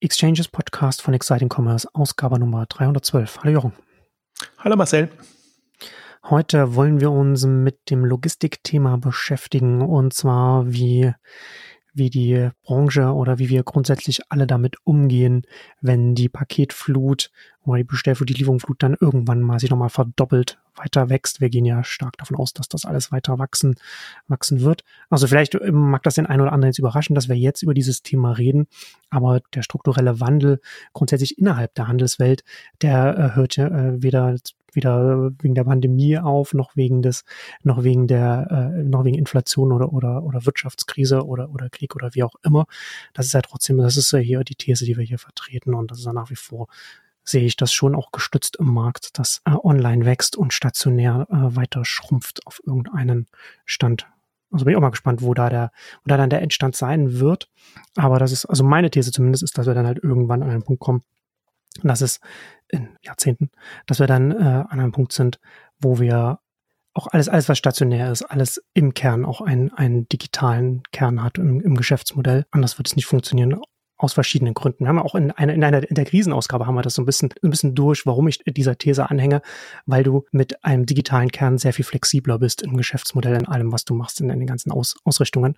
Exchanges Podcast von Exciting Commerce, Ausgabe Nummer 312. Hallo Jochen. Hallo Marcel. Heute wollen wir uns mit dem Logistikthema beschäftigen und zwar wie wie die Branche oder wie wir grundsätzlich alle damit umgehen, wenn die Paketflut oder die Bestellflut, die Lieferungsflut dann irgendwann mal sich nochmal verdoppelt weiter wächst. Wir gehen ja stark davon aus, dass das alles weiter wachsen, wachsen wird. Also vielleicht ähm, mag das den einen oder anderen jetzt überraschen, dass wir jetzt über dieses Thema reden, aber der strukturelle Wandel grundsätzlich innerhalb der Handelswelt, der äh, hört ja äh, weder weder wegen der Pandemie auf, noch wegen des, noch wegen der, äh, noch wegen Inflation oder, oder, oder Wirtschaftskrise oder, oder Krieg oder wie auch immer. Das ist ja trotzdem, das ist ja hier die These, die wir hier vertreten und das ist ja nach wie vor sehe ich das schon auch gestützt im Markt, dass äh, online wächst und stationär äh, weiter schrumpft auf irgendeinen Stand. Also bin ich auch mal gespannt, wo da der, wo da dann der Endstand sein wird. Aber das ist, also meine These zumindest ist, dass wir dann halt irgendwann an einen Punkt kommen, dass es in Jahrzehnten, dass wir dann äh, an einem Punkt sind, wo wir auch alles, alles, was stationär ist, alles im Kern auch einen, einen digitalen Kern hat im, im Geschäftsmodell. Anders wird es nicht funktionieren aus verschiedenen Gründen. Wir haben auch in einer, in einer in der Krisenausgabe haben wir das so ein bisschen, ein bisschen durch, warum ich dieser These anhänge, weil du mit einem digitalen Kern sehr viel flexibler bist im Geschäftsmodell in allem, was du machst, in, in den ganzen Aus, Ausrichtungen.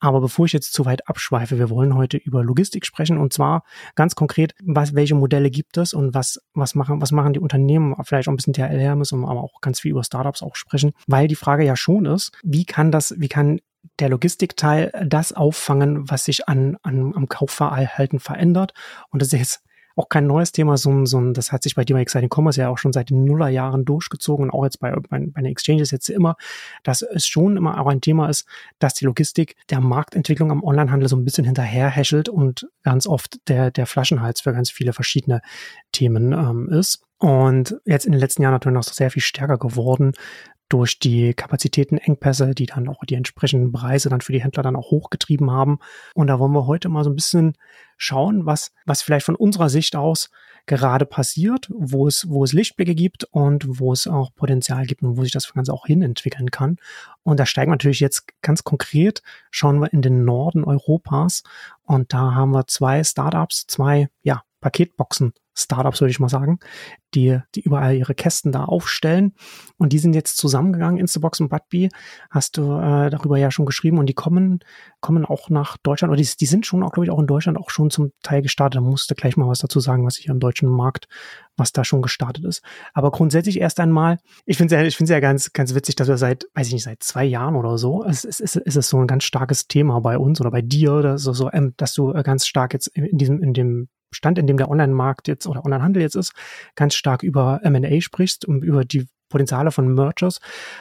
Aber bevor ich jetzt zu weit abschweife, wir wollen heute über Logistik sprechen und zwar ganz konkret, was, welche Modelle gibt es und was, was machen, was machen die Unternehmen, vielleicht auch ein bisschen DHL Hermes, aber auch ganz viel über Startups auch sprechen, weil die Frage ja schon ist, wie kann das, wie kann der Logistikteil das auffangen, was sich an, an, am Kaufverhalten verändert. Und das ist jetzt auch kein neues Thema, so, so das hat sich bei Dima Exciting Commerce ja auch schon seit den Nullerjahren durchgezogen und auch jetzt bei, bei, bei den Exchanges jetzt immer, dass es schon immer auch ein Thema ist, dass die Logistik der Marktentwicklung am Onlinehandel so ein bisschen hinterherhäschelt und ganz oft der, der Flaschenhals für ganz viele verschiedene Themen ähm, ist. Und jetzt in den letzten Jahren natürlich noch sehr viel stärker geworden durch die Kapazitätenengpässe, die dann auch die entsprechenden Preise dann für die Händler dann auch hochgetrieben haben. Und da wollen wir heute mal so ein bisschen schauen, was, was vielleicht von unserer Sicht aus gerade passiert, wo es, wo es Lichtblicke gibt und wo es auch Potenzial gibt und wo sich das Ganze auch hinentwickeln kann. Und da steigen wir natürlich jetzt ganz konkret, schauen wir in den Norden Europas und da haben wir zwei Startups, zwei, ja, Paketboxen Startups, würde ich mal sagen, die, die überall ihre Kästen da aufstellen. Und die sind jetzt zusammengegangen, Instabox und Budbee, hast du äh, darüber ja schon geschrieben. Und die kommen, kommen auch nach Deutschland, oder die, die sind schon auch, glaube ich, auch in Deutschland auch schon zum Teil gestartet. Da musste gleich mal was dazu sagen, was ich am deutschen Markt, was da schon gestartet ist. Aber grundsätzlich erst einmal, ich finde es ja, ja ganz, ganz witzig, dass wir seit, weiß ich nicht, seit zwei Jahren oder so, es, es, es, es ist so ein ganz starkes Thema bei uns oder bei dir, oder so, so ähm, dass du äh, ganz stark jetzt in diesem, in dem Stand, in dem der Online-Markt jetzt oder Online-Handel jetzt ist, ganz stark über M&A sprichst und über die Potenziale von Mergers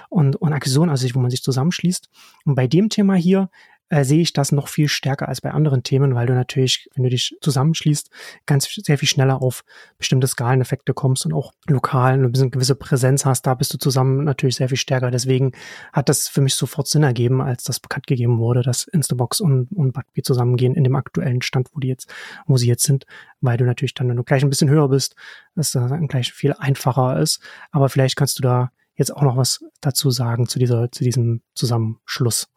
und, und Akquisitionen, also wo man sich zusammenschließt. Und bei dem Thema hier äh, sehe ich das noch viel stärker als bei anderen Themen, weil du natürlich, wenn du dich zusammenschließt, ganz sehr viel schneller auf bestimmte Skaleneffekte kommst und auch lokal eine gewisse Präsenz hast. Da bist du zusammen natürlich sehr viel stärker. Deswegen hat das für mich sofort Sinn ergeben, als das bekannt gegeben wurde, dass Instabox und, und Budbee zusammengehen in dem aktuellen Stand, wo die jetzt, wo sie jetzt sind, weil du natürlich dann, wenn du gleich ein bisschen höher bist, dass das dann gleich viel einfacher ist. Aber vielleicht kannst du da jetzt auch noch was dazu sagen zu dieser, zu diesem Zusammenschluss.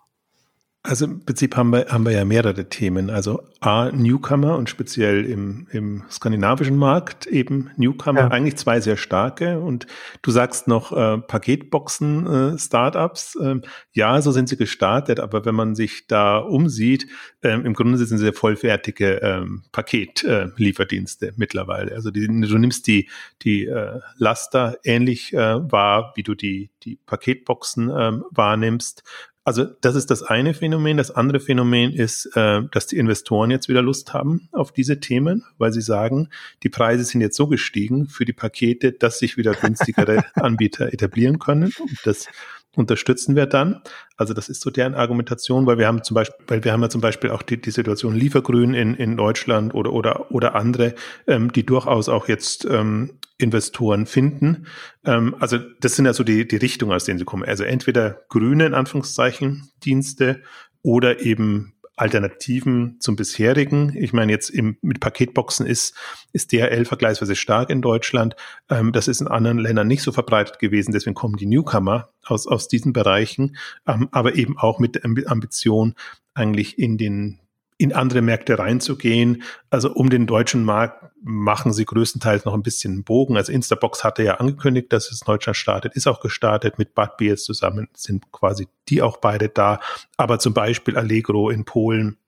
Also im Prinzip haben wir, haben wir ja mehrere Themen. Also A, Newcomer und speziell im, im skandinavischen Markt eben Newcomer, ja. eigentlich zwei sehr starke. Und du sagst noch äh, Paketboxen, äh, Startups. Ähm, ja, so sind sie gestartet, aber wenn man sich da umsieht, ähm, im Grunde sind sie vollfertige ähm, Paketlieferdienste äh, mittlerweile. Also die, du nimmst die, die äh, Laster ähnlich äh, wahr, wie du die, die Paketboxen ähm, wahrnimmst also das ist das eine Phänomen. Das andere Phänomen ist, äh, dass die Investoren jetzt wieder Lust haben auf diese Themen, weil sie sagen, die Preise sind jetzt so gestiegen für die Pakete, dass sich wieder günstigere Anbieter etablieren können. Und das unterstützen wir dann. Also das ist so deren Argumentation, weil wir haben zum Beispiel, weil wir haben ja zum Beispiel auch die, die Situation Liefergrün in, in Deutschland oder oder oder andere, ähm, die durchaus auch jetzt ähm, Investoren finden. Ähm, also das sind ja so die, die Richtungen, aus denen sie kommen. Also entweder grüne in Anführungszeichen Dienste oder eben Alternativen zum bisherigen. Ich meine, jetzt im, mit Paketboxen ist, ist DHL vergleichsweise stark in Deutschland. Ähm, das ist in anderen Ländern nicht so verbreitet gewesen. Deswegen kommen die Newcomer aus, aus diesen Bereichen, ähm, aber eben auch mit der Ambition, eigentlich in den in andere Märkte reinzugehen. Also um den deutschen Markt machen sie größtenteils noch ein bisschen einen Bogen. Also Instabox hatte ja angekündigt, dass es in Deutschland startet, ist auch gestartet mit Bad Beers zusammen, sind quasi die auch beide da. Aber zum Beispiel Allegro in Polen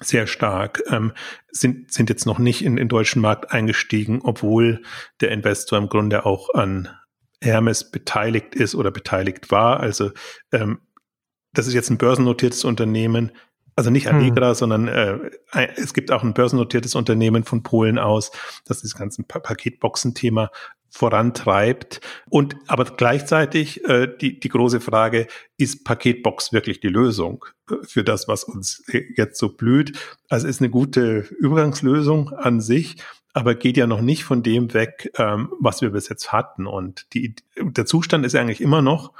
sehr stark, ähm, sind, sind jetzt noch nicht in den deutschen Markt eingestiegen, obwohl der Investor im Grunde auch an Hermes beteiligt ist oder beteiligt war. Also ähm, das ist jetzt ein börsennotiertes Unternehmen, also nicht Allegra, hm. sondern äh, es gibt auch ein börsennotiertes Unternehmen von Polen aus, das dieses ganze pa Paketboxen-Thema vorantreibt. Und aber gleichzeitig äh, die, die große Frage, ist Paketbox wirklich die Lösung äh, für das, was uns jetzt so blüht? Also ist eine gute Übergangslösung an sich, aber geht ja noch nicht von dem weg, ähm, was wir bis jetzt hatten. Und die, der Zustand ist eigentlich immer noch,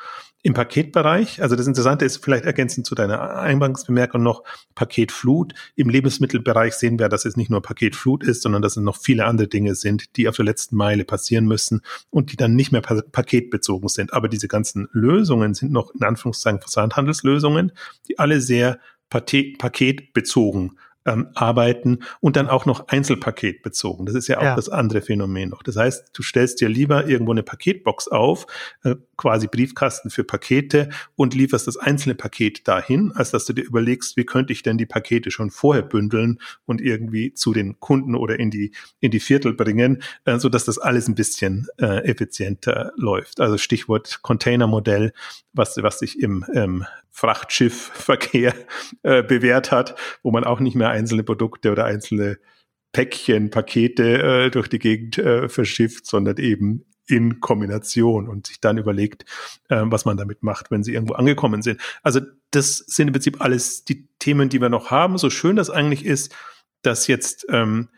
im Paketbereich, also das Interessante ist vielleicht ergänzend zu deiner Eingangsbemerkung noch Paketflut. Im Lebensmittelbereich sehen wir, dass es nicht nur Paketflut ist, sondern dass es noch viele andere Dinge sind, die auf der letzten Meile passieren müssen und die dann nicht mehr paketbezogen sind. Aber diese ganzen Lösungen sind noch in Anführungszeichen Versandhandelslösungen, die alle sehr paketbezogen ähm, arbeiten und dann auch noch Einzelpaket bezogen. Das ist ja auch ja. das andere Phänomen noch. Das heißt, du stellst dir lieber irgendwo eine Paketbox auf, äh, quasi Briefkasten für Pakete und lieferst das einzelne Paket dahin, als dass du dir überlegst, wie könnte ich denn die Pakete schon vorher bündeln und irgendwie zu den Kunden oder in die, in die Viertel bringen, äh, so dass das alles ein bisschen äh, effizienter läuft. Also Stichwort Containermodell, was, was sich im ähm, Frachtschiffverkehr äh, bewährt hat, wo man auch nicht mehr einzelne Produkte oder einzelne Päckchen, Pakete äh, durch die Gegend äh, verschifft, sondern eben in Kombination und sich dann überlegt, äh, was man damit macht, wenn sie irgendwo angekommen sind. Also das sind im Prinzip alles die Themen, die wir noch haben. So schön das eigentlich ist, dass jetzt ähm,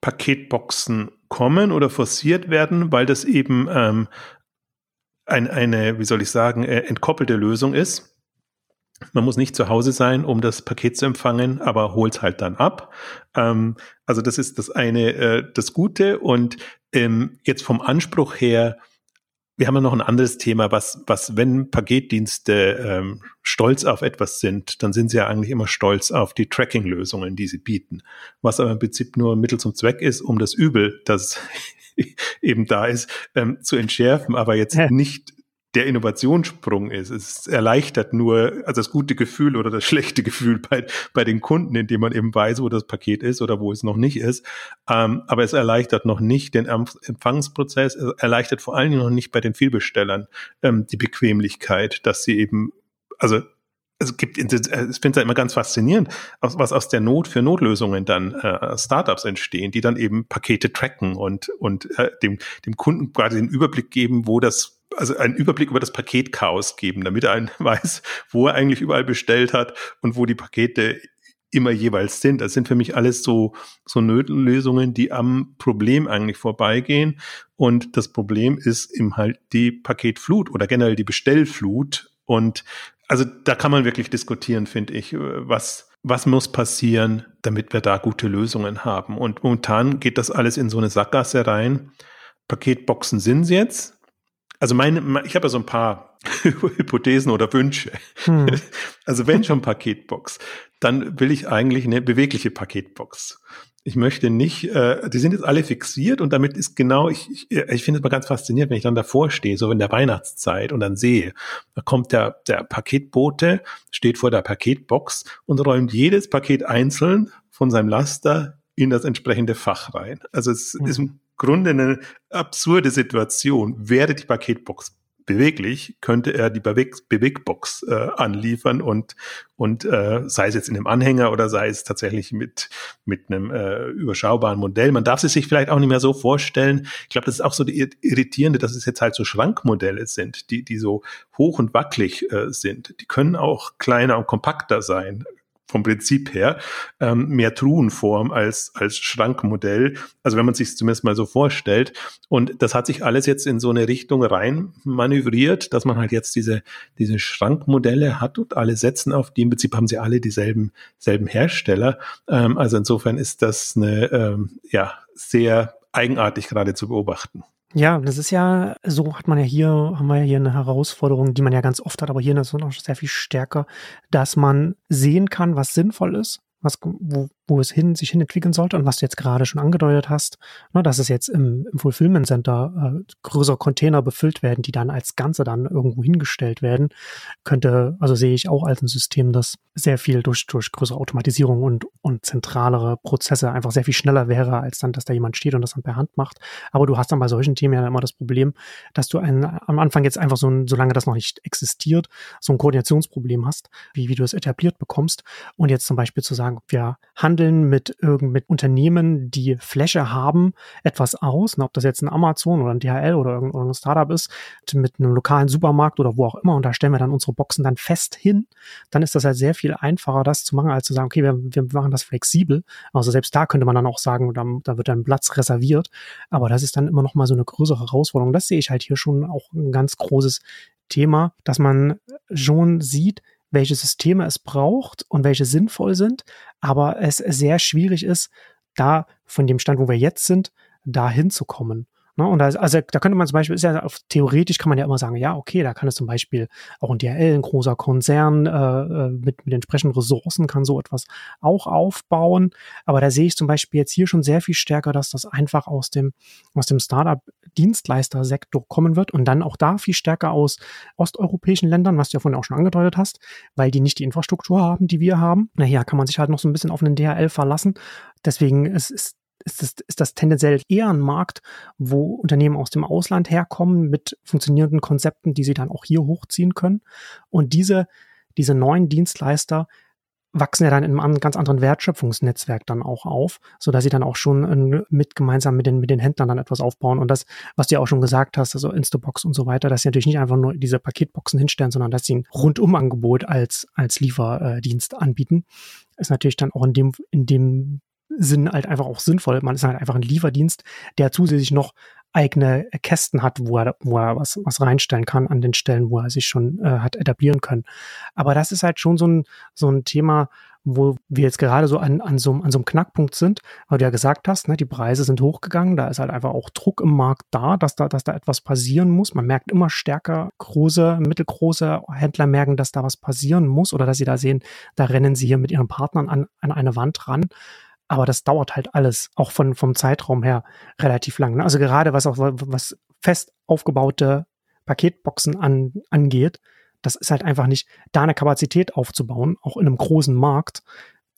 Paketboxen kommen oder forciert werden, weil das eben ähm, ein, eine, wie soll ich sagen, äh, entkoppelte Lösung ist. Man muss nicht zu Hause sein, um das Paket zu empfangen, aber holt halt dann ab. Ähm, also das ist das eine, äh, das Gute. Und ähm, jetzt vom Anspruch her, wir haben ja noch ein anderes Thema, was, was wenn Paketdienste ähm, stolz auf etwas sind, dann sind sie ja eigentlich immer stolz auf die Tracking-Lösungen, die sie bieten. Was aber im Prinzip nur Mittel zum Zweck ist, um das Übel, das eben da ist, ähm, zu entschärfen, aber jetzt nicht der Innovationssprung ist. Es erleichtert nur also das gute Gefühl oder das schlechte Gefühl bei, bei den Kunden, indem man eben weiß, wo das Paket ist oder wo es noch nicht ist. Ähm, aber es erleichtert noch nicht den Empfangsprozess, es erleichtert vor allen Dingen noch nicht bei den Vielbestellern ähm, die Bequemlichkeit, dass sie eben, also es gibt, ich finde es ja immer ganz faszinierend, was aus der Not für Notlösungen dann äh, Startups entstehen, die dann eben Pakete tracken und, und äh, dem, dem Kunden quasi den Überblick geben, wo das also einen Überblick über das Paketchaos geben, damit er einen weiß, wo er eigentlich überall bestellt hat und wo die Pakete immer jeweils sind. Das sind für mich alles so, so Lösungen, die am Problem eigentlich vorbeigehen. Und das Problem ist eben halt die Paketflut oder generell die Bestellflut. Und also da kann man wirklich diskutieren, finde ich, was, was muss passieren, damit wir da gute Lösungen haben. Und momentan geht das alles in so eine Sackgasse rein. Paketboxen sind jetzt. Also meine, ich habe ja so ein paar Hypothesen oder Wünsche. Hm. Also wenn schon Paketbox, dann will ich eigentlich eine bewegliche Paketbox. Ich möchte nicht, äh, die sind jetzt alle fixiert und damit ist genau, ich, ich, ich finde es mal ganz faszinierend, wenn ich dann davor stehe, so in der Weihnachtszeit und dann sehe, da kommt der, der Paketbote, steht vor der Paketbox und räumt jedes Paket einzeln von seinem Laster in das entsprechende Fach rein. Also es mhm. ist im Grunde eine absurde Situation. Wäre die Paketbox beweglich, könnte er die Beweg Bewegbox äh, anliefern und, und äh, sei es jetzt in einem Anhänger oder sei es tatsächlich mit, mit einem äh, überschaubaren Modell. Man darf es sich vielleicht auch nicht mehr so vorstellen. Ich glaube, das ist auch so die Irritierende, dass es jetzt halt so Schrankmodelle sind, die, die so hoch und wackelig äh, sind. Die können auch kleiner und kompakter sein vom Prinzip her ähm, mehr Truhenform als, als Schrankmodell. Also wenn man sich zumindest mal so vorstellt. Und das hat sich alles jetzt in so eine Richtung rein manövriert, dass man halt jetzt diese, diese Schrankmodelle hat und alle setzen auf die. Im Prinzip haben sie alle dieselben selben Hersteller. Ähm, also insofern ist das eine ähm, ja, sehr eigenartig gerade zu beobachten. Ja, das ist ja, so hat man ja hier, haben wir ja hier eine Herausforderung, die man ja ganz oft hat, aber hier ist es noch sehr viel stärker, dass man sehen kann, was sinnvoll ist was, wo, wo es hin, sich hin entwickeln sollte und was du jetzt gerade schon angedeutet hast, ne, dass es jetzt im, im Fulfillment Center äh, größere Container befüllt werden, die dann als Ganze dann irgendwo hingestellt werden, könnte, also sehe ich auch als ein System, das sehr viel durch, durch größere Automatisierung und, und zentralere Prozesse einfach sehr viel schneller wäre, als dann, dass da jemand steht und das dann per Hand macht. Aber du hast dann bei solchen Themen ja immer das Problem, dass du ein, am Anfang jetzt einfach so ein, solange das noch nicht existiert, so ein Koordinationsproblem hast, wie, wie du es etabliert bekommst. Und jetzt zum Beispiel zu sagen, wir handeln mit irgend mit Unternehmen, die Fläche haben, etwas aus, und ob das jetzt ein Amazon oder ein DHL oder irgendein Startup ist, mit einem lokalen Supermarkt oder wo auch immer, und da stellen wir dann unsere Boxen dann fest hin, dann ist das halt sehr viel einfacher, das zu machen, als zu sagen, okay, wir, wir machen das flexibel. Also selbst da könnte man dann auch sagen, da, da wird dann Platz reserviert. Aber das ist dann immer noch mal so eine größere Herausforderung. Das sehe ich halt hier schon auch ein ganz großes Thema, dass man schon sieht, welche Systeme es braucht und welche sinnvoll sind, aber es sehr schwierig ist, da von dem Stand, wo wir jetzt sind, da hinzukommen. Ne? Und da, also da könnte man zum Beispiel, ist ja auf, theoretisch kann man ja immer sagen, ja, okay, da kann es zum Beispiel auch ein DHL, ein großer Konzern äh, äh, mit, mit entsprechenden Ressourcen kann so etwas auch aufbauen. Aber da sehe ich zum Beispiel jetzt hier schon sehr viel stärker, dass das einfach aus dem, aus dem Startup-Dienstleister-Sektor kommen wird und dann auch da viel stärker aus osteuropäischen Ländern, was du ja vorhin auch schon angedeutet hast, weil die nicht die Infrastruktur haben, die wir haben. Naja, kann man sich halt noch so ein bisschen auf einen DHL verlassen. Deswegen ist, ist ist das, ist das tendenziell eher ein Markt, wo Unternehmen aus dem Ausland herkommen mit funktionierenden Konzepten, die sie dann auch hier hochziehen können. Und diese, diese neuen Dienstleister wachsen ja dann in einem ganz anderen Wertschöpfungsnetzwerk dann auch auf, so dass sie dann auch schon mit gemeinsam mit den mit den Händlern dann etwas aufbauen und das, was du ja auch schon gesagt hast, also Instabox und so weiter, dass sie natürlich nicht einfach nur diese Paketboxen hinstellen, sondern dass sie ein Rundumangebot als als Lieferdienst anbieten, ist natürlich dann auch in dem in dem Sinn halt einfach auch sinnvoll. Man ist halt einfach ein Lieferdienst, der zusätzlich noch eigene Kästen hat, wo er, wo er was, was reinstellen kann an den Stellen, wo er sich schon äh, hat etablieren können. Aber das ist halt schon so ein, so ein Thema, wo wir jetzt gerade so an, an, so, an so einem Knackpunkt sind, weil du ja gesagt hast, ne, die Preise sind hochgegangen, da ist halt einfach auch Druck im Markt da, dass da, dass da etwas passieren muss. Man merkt immer stärker, große, mittelgroße Händler merken, dass da was passieren muss oder dass sie da sehen, da rennen sie hier mit ihren Partnern an, an eine Wand ran. Aber das dauert halt alles, auch von, vom Zeitraum her relativ lang. Ne? Also gerade was auch, was fest aufgebaute Paketboxen an, angeht, das ist halt einfach nicht, da eine Kapazität aufzubauen, auch in einem großen Markt,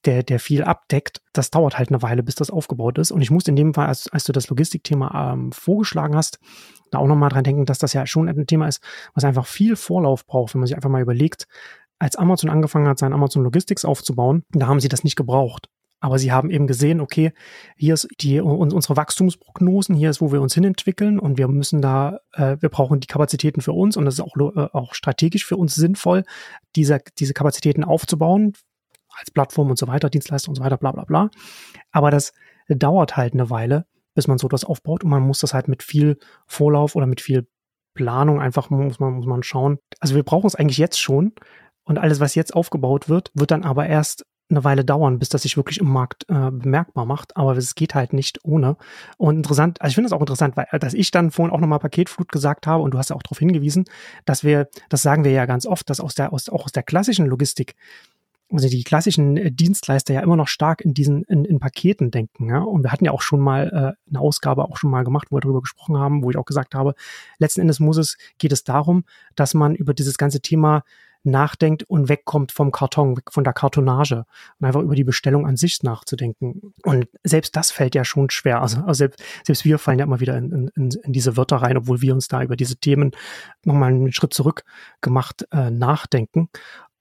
der, der viel abdeckt, das dauert halt eine Weile, bis das aufgebaut ist. Und ich musste in dem Fall, als, als du das Logistikthema ähm, vorgeschlagen hast, da auch nochmal dran denken, dass das ja schon ein Thema ist, was einfach viel Vorlauf braucht, wenn man sich einfach mal überlegt, als Amazon angefangen hat, sein Amazon Logistics aufzubauen, da haben sie das nicht gebraucht. Aber sie haben eben gesehen, okay, hier ist die unsere Wachstumsprognosen, hier ist, wo wir uns hinentwickeln und wir müssen da, äh, wir brauchen die Kapazitäten für uns und das ist auch, äh, auch strategisch für uns sinnvoll, diese, diese Kapazitäten aufzubauen, als Plattform und so weiter, Dienstleister und so weiter, bla bla bla. Aber das dauert halt eine Weile, bis man so etwas aufbaut und man muss das halt mit viel Vorlauf oder mit viel Planung einfach muss man, muss man schauen. Also wir brauchen es eigentlich jetzt schon. Und alles, was jetzt aufgebaut wird, wird dann aber erst eine Weile dauern, bis das sich wirklich im Markt äh, bemerkbar macht. Aber es geht halt nicht ohne. Und interessant, also ich finde es auch interessant, weil dass ich dann vorhin auch nochmal Paketflut gesagt habe und du hast ja auch darauf hingewiesen, dass wir, das sagen wir ja ganz oft, dass aus der, aus, auch aus der klassischen Logistik, also die klassischen äh, Dienstleister ja immer noch stark in diesen, in, in Paketen denken. Ja? Und wir hatten ja auch schon mal äh, eine Ausgabe auch schon mal gemacht, wo wir darüber gesprochen haben, wo ich auch gesagt habe, letzten Endes muss es, geht es darum, dass man über dieses ganze Thema nachdenkt und wegkommt vom Karton, weg von der Kartonage und einfach über die Bestellung an sich nachzudenken. Und selbst das fällt ja schon schwer. Also, also selbst, selbst wir fallen ja immer wieder in, in, in diese Wörter rein, obwohl wir uns da über diese Themen nochmal einen Schritt zurück gemacht äh, nachdenken.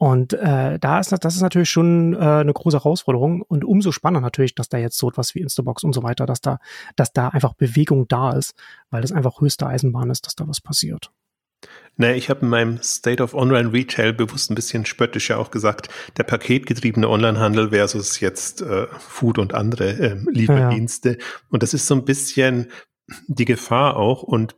Und äh, da ist das, ist natürlich schon äh, eine große Herausforderung und umso spannender natürlich, dass da jetzt so etwas wie Instabox und so weiter, dass da, dass da einfach Bewegung da ist, weil das einfach höchste Eisenbahn ist, dass da was passiert. Nee, ich habe in meinem State of Online Retail bewusst ein bisschen spöttisch ja auch gesagt, der paketgetriebene Onlinehandel versus jetzt äh, Food und andere äh, Lieferdienste. Ja. Und das ist so ein bisschen die Gefahr auch. Und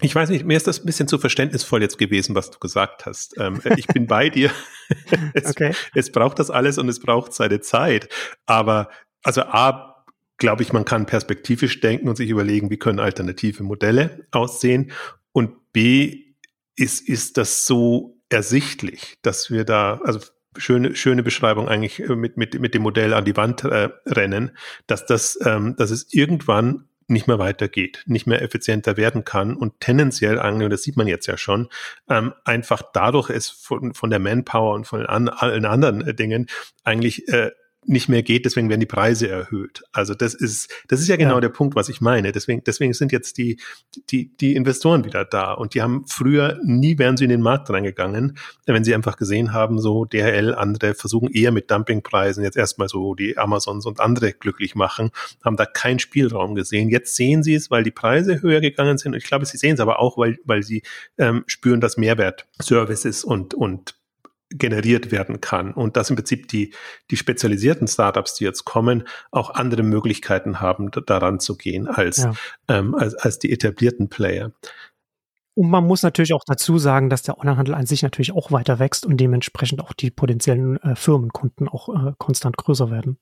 ich weiß nicht, mir ist das ein bisschen zu verständnisvoll jetzt gewesen, was du gesagt hast. Ähm, äh, ich bin bei dir. es, okay. es braucht das alles und es braucht seine Zeit. Aber also A, glaube ich, man kann perspektivisch denken und sich überlegen, wie können alternative Modelle aussehen. Und B, ist, ist das so ersichtlich, dass wir da, also schöne, schöne Beschreibung eigentlich äh, mit, mit, mit dem Modell an die Wand äh, rennen, dass das, ähm, dass es irgendwann nicht mehr weitergeht, nicht mehr effizienter werden kann und tendenziell das sieht man jetzt ja schon, ähm, einfach dadurch es von, von der Manpower und von allen anderen Dingen eigentlich äh, nicht mehr geht, deswegen werden die Preise erhöht. Also das ist, das ist ja genau ja. der Punkt, was ich meine. Deswegen, deswegen sind jetzt die, die, die Investoren wieder da und die haben früher nie wären sie in den Markt reingegangen, wenn sie einfach gesehen haben, so DHL, andere versuchen eher mit Dumpingpreisen jetzt erstmal so die Amazons und andere glücklich machen, haben da keinen Spielraum gesehen. Jetzt sehen sie es, weil die Preise höher gegangen sind. Und ich glaube, sie sehen es aber auch, weil, weil sie ähm, spüren, dass Mehrwert Services und, und generiert werden kann und dass im Prinzip die, die spezialisierten Startups, die jetzt kommen, auch andere Möglichkeiten haben, daran zu gehen als, ja. ähm, als, als die etablierten Player. Und man muss natürlich auch dazu sagen, dass der Onlinehandel an sich natürlich auch weiter wächst und dementsprechend auch die potenziellen äh, Firmenkunden auch äh, konstant größer werden.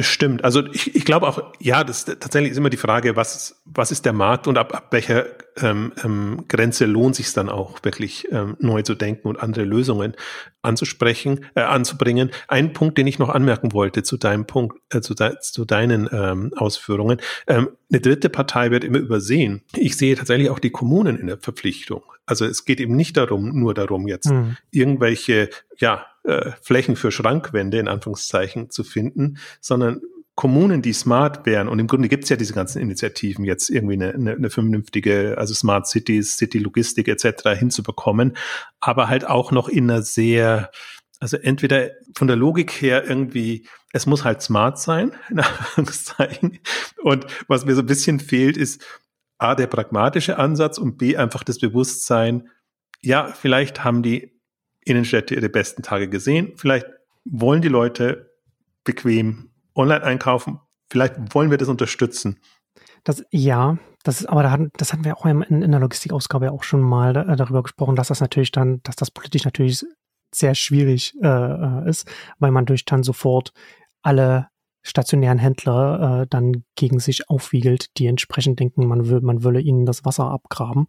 Das stimmt. Also ich, ich glaube auch, ja, das tatsächlich ist immer die Frage, was, was ist der Markt und ab, ab welcher ähm, ähm, Grenze lohnt sich dann auch wirklich ähm, neu zu denken und andere Lösungen anzusprechen, äh, anzubringen. Ein Punkt, den ich noch anmerken wollte zu deinem Punkt, äh, zu, de, zu deinen ähm, Ausführungen. Ähm, eine dritte Partei wird immer übersehen. Ich sehe tatsächlich auch die Kommunen in der Verpflichtung. Also es geht eben nicht darum, nur darum, jetzt mhm. irgendwelche, ja, äh, Flächen für Schrankwände in Anführungszeichen zu finden, sondern Kommunen, die smart wären, und im Grunde gibt es ja diese ganzen Initiativen, jetzt irgendwie eine, eine, eine vernünftige, also Smart Cities, City Logistik etc. hinzubekommen, aber halt auch noch in einer sehr, also entweder von der Logik her irgendwie, es muss halt smart sein, in Anführungszeichen. Und was mir so ein bisschen fehlt, ist A, der pragmatische Ansatz und B, einfach das Bewusstsein, ja, vielleicht haben die Innenstädte ihre besten Tage gesehen. Vielleicht wollen die Leute bequem online einkaufen. Vielleicht wollen wir das unterstützen. Das, ja, das ist, aber da hatten, das hatten wir auch in, in der Logistikausgabe ja auch schon mal da, darüber gesprochen, dass das natürlich dann, dass das politisch natürlich sehr schwierig äh, äh ist, weil man durch dann sofort alle stationären Händler äh, dann gegen sich aufwiegelt, die entsprechend denken, man will, man wolle ihnen das Wasser abgraben.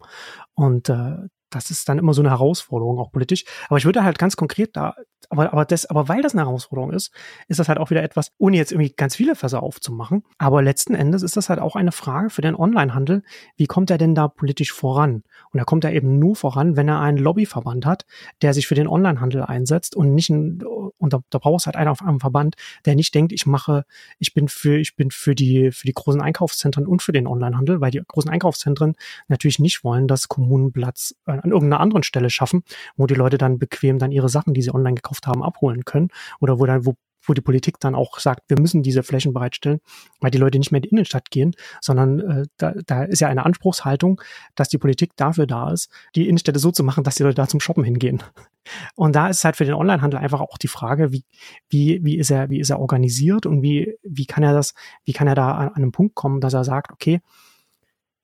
Und äh, das ist dann immer so eine Herausforderung, auch politisch. Aber ich würde halt ganz konkret da, aber, aber das, aber weil das eine Herausforderung ist, ist das halt auch wieder etwas, ohne jetzt irgendwie ganz viele Fässer aufzumachen. Aber letzten Endes ist das halt auch eine Frage für den Onlinehandel. Wie kommt er denn da politisch voran? Und er kommt da eben nur voran, wenn er einen Lobbyverband hat, der sich für den Onlinehandel einsetzt und nicht ein, und da, da brauchst halt einen auf einem Verband, der nicht denkt, ich mache, ich bin für, ich bin für die, für die großen Einkaufszentren und für den Onlinehandel, weil die großen Einkaufszentren natürlich nicht wollen, dass Kommunen Platz äh, an irgendeiner anderen Stelle schaffen, wo die Leute dann bequem dann ihre Sachen, die sie online gekauft haben, abholen können oder wo dann, wo wo die Politik dann auch sagt, wir müssen diese Flächen bereitstellen, weil die Leute nicht mehr in die Innenstadt gehen, sondern äh, da, da ist ja eine Anspruchshaltung, dass die Politik dafür da ist, die Innenstädte so zu machen, dass die Leute da zum Shoppen hingehen. Und da ist halt für den Onlinehandel einfach auch die Frage, wie, wie, wie ist er, wie ist er organisiert und wie, wie kann er das, wie kann er da an, an einen Punkt kommen, dass er sagt, okay,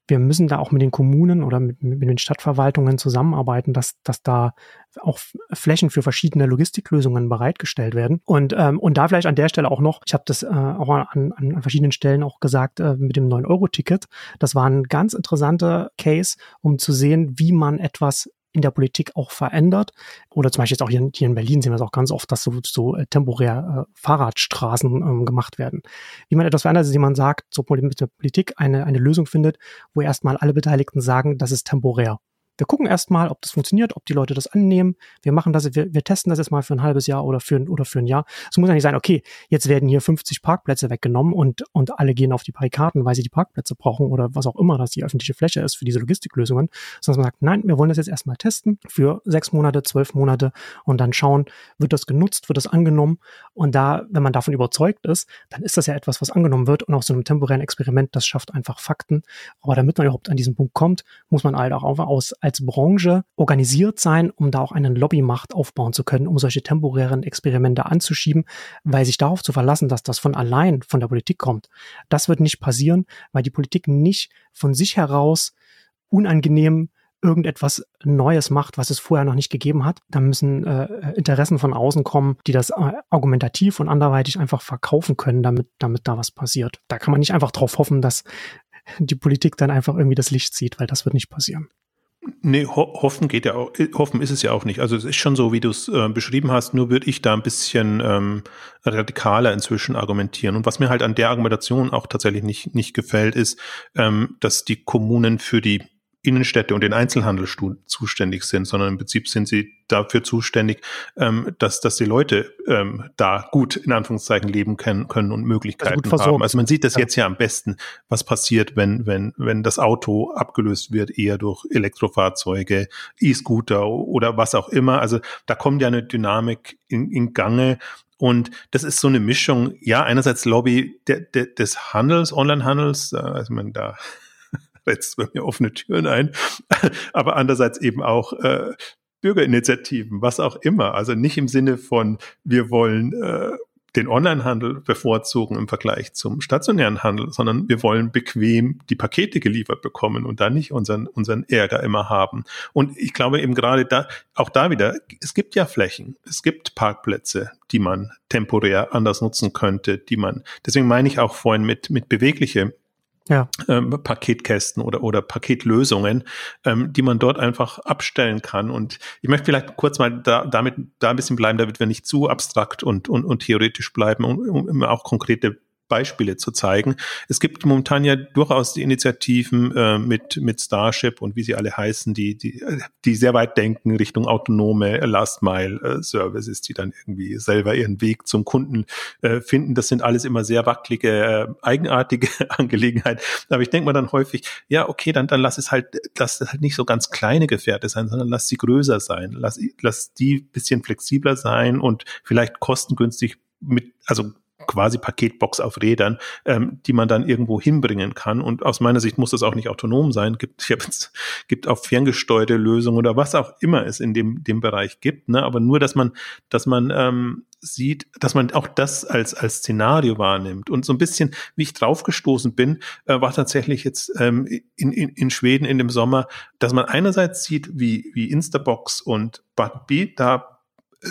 wir müssen da auch mit den Kommunen oder mit, mit den Stadtverwaltungen zusammenarbeiten, dass, dass da auch Flächen für verschiedene Logistiklösungen bereitgestellt werden. Und, ähm, und da vielleicht an der Stelle auch noch, ich habe das äh, auch an, an, an verschiedenen Stellen auch gesagt, äh, mit dem 9-Euro-Ticket. Das war ein ganz interessanter Case, um zu sehen, wie man etwas in der Politik auch verändert. Oder zum Beispiel jetzt auch hier, hier in Berlin sehen wir es auch ganz oft, dass so, so äh, temporär äh, Fahrradstraßen ähm, gemacht werden. Wie man etwas verändert, ist, wie man sagt, so der Politik eine, eine Lösung findet, wo erstmal alle Beteiligten sagen, das ist temporär wir gucken erstmal, ob das funktioniert, ob die Leute das annehmen. Wir machen das, wir, wir testen das jetzt mal für ein halbes Jahr oder für, oder für ein Jahr. Es muss ja nicht sein, okay, jetzt werden hier 50 Parkplätze weggenommen und, und alle gehen auf die Barrikaden, weil sie die Parkplätze brauchen oder was auch immer, dass die öffentliche Fläche ist für diese Logistiklösungen. Sondern man sagt, nein, wir wollen das jetzt erstmal testen für sechs Monate, zwölf Monate und dann schauen, wird das genutzt, wird das angenommen. Und da, wenn man davon überzeugt ist, dann ist das ja etwas, was angenommen wird und auch so einem temporären Experiment, das schafft einfach Fakten. Aber damit man überhaupt an diesen Punkt kommt, muss man halt auch aus als Branche organisiert sein, um da auch eine Lobbymacht aufbauen zu können, um solche temporären Experimente anzuschieben, weil sich darauf zu verlassen, dass das von allein von der Politik kommt, das wird nicht passieren, weil die Politik nicht von sich heraus unangenehm irgendetwas Neues macht, was es vorher noch nicht gegeben hat. Da müssen äh, Interessen von außen kommen, die das äh, argumentativ und anderweitig einfach verkaufen können, damit, damit da was passiert. Da kann man nicht einfach drauf hoffen, dass die Politik dann einfach irgendwie das Licht sieht, weil das wird nicht passieren. Nee, ho hoffen geht ja auch, hoffen ist es ja auch nicht. Also es ist schon so, wie du es äh, beschrieben hast, nur würde ich da ein bisschen ähm, radikaler inzwischen argumentieren. Und was mir halt an der Argumentation auch tatsächlich nicht, nicht gefällt, ist, ähm, dass die Kommunen für die Innenstädte und den Einzelhandel zuständig sind, sondern im Prinzip sind sie dafür zuständig, ähm, dass, dass die Leute ähm, da gut in Anführungszeichen leben können, können und Möglichkeiten also haben. Also man sieht das ja. jetzt ja am besten, was passiert, wenn, wenn, wenn das Auto abgelöst wird, eher durch Elektrofahrzeuge, E-Scooter oder was auch immer. Also da kommt ja eine Dynamik in, in Gange, und das ist so eine Mischung, ja, einerseits Lobby de, de, des Handels, Onlinehandels, äh, also man da setzt bei mir offene Türen ein, aber andererseits eben auch äh, Bürgerinitiativen, was auch immer. Also nicht im Sinne von, wir wollen äh, den Onlinehandel bevorzugen im Vergleich zum stationären Handel, sondern wir wollen bequem die Pakete geliefert bekommen und da nicht unseren, unseren Ärger immer haben. Und ich glaube eben gerade da, auch da wieder, es gibt ja Flächen, es gibt Parkplätze, die man temporär anders nutzen könnte, die man, deswegen meine ich auch vorhin mit, mit bewegliche ja. ähm, Paketkästen oder, oder Paketlösungen, ähm, die man dort einfach abstellen kann. Und ich möchte vielleicht kurz mal da, damit da ein bisschen bleiben, damit wir nicht zu abstrakt und, und, und theoretisch bleiben, um, um auch konkrete Beispiele zu zeigen. Es gibt momentan ja durchaus die Initiativen äh, mit, mit Starship und wie sie alle heißen, die, die, die sehr weit denken Richtung autonome Last Mile äh, die dann irgendwie selber ihren Weg zum Kunden äh, finden. Das sind alles immer sehr wackelige, äh, eigenartige Angelegenheiten. Aber ich denke mir dann häufig, ja, okay, dann, dann lass es halt, lass es halt nicht so ganz kleine Gefährte sein, sondern lass sie größer sein. Lass, lass die bisschen flexibler sein und vielleicht kostengünstig mit, also quasi Paketbox auf Rädern, ähm, die man dann irgendwo hinbringen kann. Und aus meiner Sicht muss das auch nicht autonom sein. Gibt, ich jetzt, gibt auch ferngesteuerte Lösungen oder was auch immer es in dem, dem Bereich gibt. Ne? Aber nur, dass man, dass man ähm, sieht, dass man auch das als, als Szenario wahrnimmt. Und so ein bisschen, wie ich draufgestoßen bin, äh, war tatsächlich jetzt ähm, in, in, in Schweden in dem Sommer, dass man einerseits sieht, wie, wie Instabox und Budbee da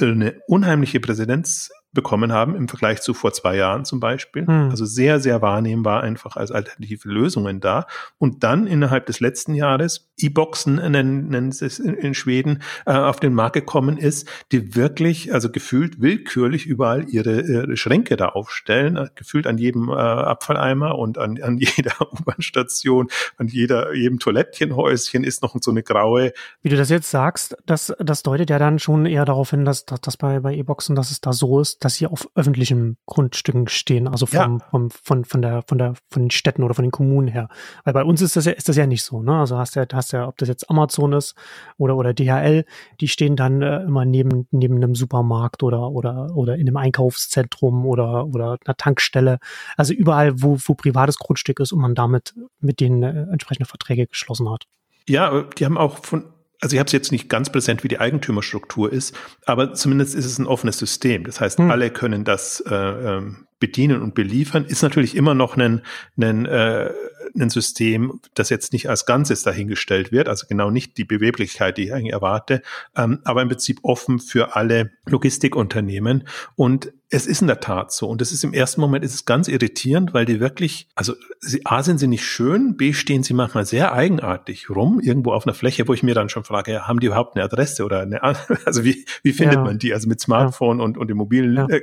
eine unheimliche Präsidenz bekommen haben im Vergleich zu vor zwei Jahren zum Beispiel. Hm. Also sehr, sehr wahrnehmbar einfach als alternative Lösungen da. Und dann innerhalb des letzten Jahres E-Boxen nennen, nennen sie es in, in Schweden äh, auf den Markt gekommen ist, die wirklich, also gefühlt willkürlich überall ihre, ihre Schränke da aufstellen, äh, gefühlt an jedem äh, Abfalleimer und an, an jeder U-Bahn-Station, an jeder, jedem Toilettchenhäuschen ist noch so eine graue. Wie du das jetzt sagst, das, das deutet ja dann schon eher darauf hin, dass, dass, dass bei, bei E-Boxen, dass es da so ist, dass sie auf öffentlichen Grundstücken stehen, also vom, ja. vom, von, von der, von der, von den Städten oder von den Kommunen her. Weil bei uns ist das ja, ist das ja nicht so, ne? Also hast ja, hast ja, ob das jetzt Amazon ist oder, oder DHL, die stehen dann äh, immer neben, neben einem Supermarkt oder, oder, oder in einem Einkaufszentrum oder, oder einer Tankstelle. Also überall, wo, wo privates Grundstück ist und man damit mit denen äh, entsprechende Verträge geschlossen hat. Ja, die haben auch von also ich habe es jetzt nicht ganz präsent, wie die Eigentümerstruktur ist, aber zumindest ist es ein offenes System. Das heißt, hm. alle können das äh, ähm, bedienen und beliefern. Ist natürlich immer noch ein, ein, äh, ein System, das jetzt nicht als Ganzes dahingestellt wird, also genau nicht die Beweglichkeit, die ich eigentlich erwarte, ähm, aber im Prinzip offen für alle Logistikunternehmen. Und es ist in der Tat so. Und es ist im ersten Moment ist es ganz irritierend, weil die wirklich, also sie, A sind sie nicht schön, B stehen sie manchmal sehr eigenartig rum, irgendwo auf einer Fläche, wo ich mir dann schon frage, ja, haben die überhaupt eine Adresse oder eine, also wie, wie findet ja. man die? Also mit Smartphone ja. und, und den mobilen ja. äh,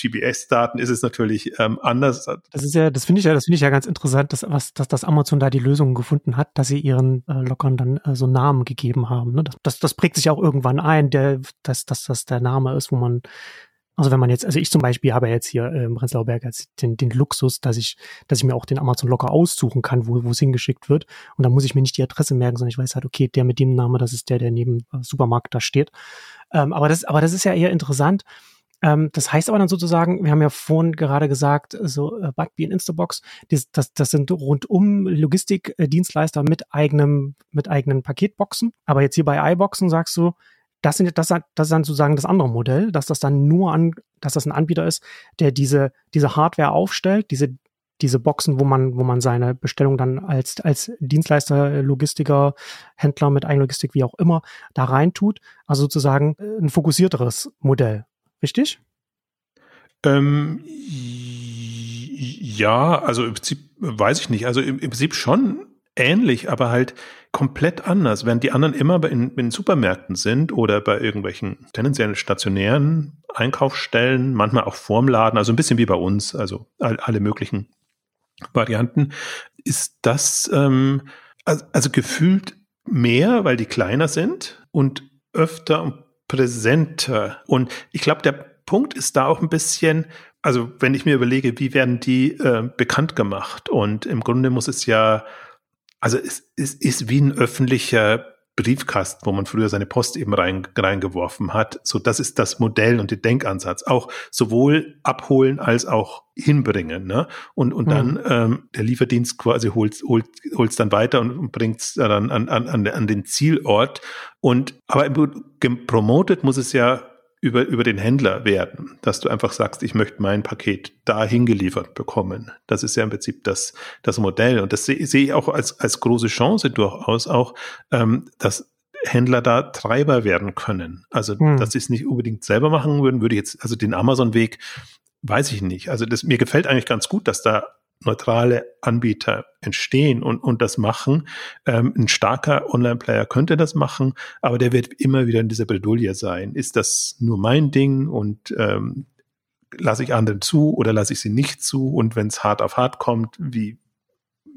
GPS-Daten ist es natürlich ähm, anders. Das ist ja, das finde ich ja, das finde ich ja ganz interessant, dass, was, dass das Amazon da die Lösung gefunden hat, dass sie ihren äh, Lockern dann äh, so Namen gegeben haben. Ne? Das, das, das prägt sich auch irgendwann ein, der, dass, dass das der Name ist, wo man also wenn man jetzt, also ich zum Beispiel habe jetzt hier im Prenzlauer Berg jetzt den, den Luxus, dass ich, dass ich mir auch den Amazon Locker aussuchen kann, wo, wo es hingeschickt wird. Und dann muss ich mir nicht die Adresse merken, sondern ich weiß halt, okay, der mit dem Namen, das ist der, der neben äh, Supermarkt da steht. Ähm, aber das, aber das ist ja eher interessant. Ähm, das heißt aber dann sozusagen, wir haben ja vorhin gerade gesagt, so äh, Budbee und Instabox, das, das, das sind rundum Logistikdienstleister mit eigenem, mit eigenen Paketboxen. Aber jetzt hier bei iBoxen sagst du, das, sind, das, das ist dann sozusagen das andere Modell, dass das dann nur an, dass das ein Anbieter ist, der diese, diese Hardware aufstellt, diese, diese Boxen, wo man, wo man seine Bestellung dann als, als Dienstleister, Logistiker, Händler mit Eigenlogistik, wie auch immer, da reintut. Also sozusagen äh, ein fokussierteres Modell. Richtig? Ähm, ja, also im Prinzip weiß ich nicht. Also im, im Prinzip schon ähnlich, aber halt komplett anders, während die anderen immer in, in Supermärkten sind oder bei irgendwelchen tendenziell stationären Einkaufsstellen, manchmal auch vorm Laden, also ein bisschen wie bei uns, also all, alle möglichen Varianten, ist das ähm, also, also gefühlt mehr, weil die kleiner sind und öfter und präsenter. Und ich glaube, der Punkt ist da auch ein bisschen, also wenn ich mir überlege, wie werden die äh, bekannt gemacht? Und im Grunde muss es ja, also es, es ist wie ein öffentlicher Briefkasten, wo man früher seine Post eben rein, reingeworfen hat. So, das ist das Modell und der Denkansatz. Auch sowohl abholen als auch hinbringen. Ne? Und, und mhm. dann ähm, der Lieferdienst quasi holt holt holt's dann weiter und bringt es dann an, an, an den Zielort. Und aber promotet muss es ja über, über den Händler werden, dass du einfach sagst, ich möchte mein Paket dahin geliefert bekommen. Das ist ja im Prinzip das, das Modell. Und das sehe seh ich auch als, als große Chance durchaus auch, ähm, dass Händler da Treiber werden können. Also, hm. dass sie es nicht unbedingt selber machen würden, würde ich jetzt, also den Amazon-Weg weiß ich nicht. Also das, mir gefällt eigentlich ganz gut, dass da neutrale Anbieter entstehen und, und das machen. Ähm, ein starker Online-Player könnte das machen, aber der wird immer wieder in dieser Bredouille sein. Ist das nur mein Ding und ähm, lasse ich anderen zu oder lasse ich sie nicht zu? Und wenn es hart auf hart kommt, wie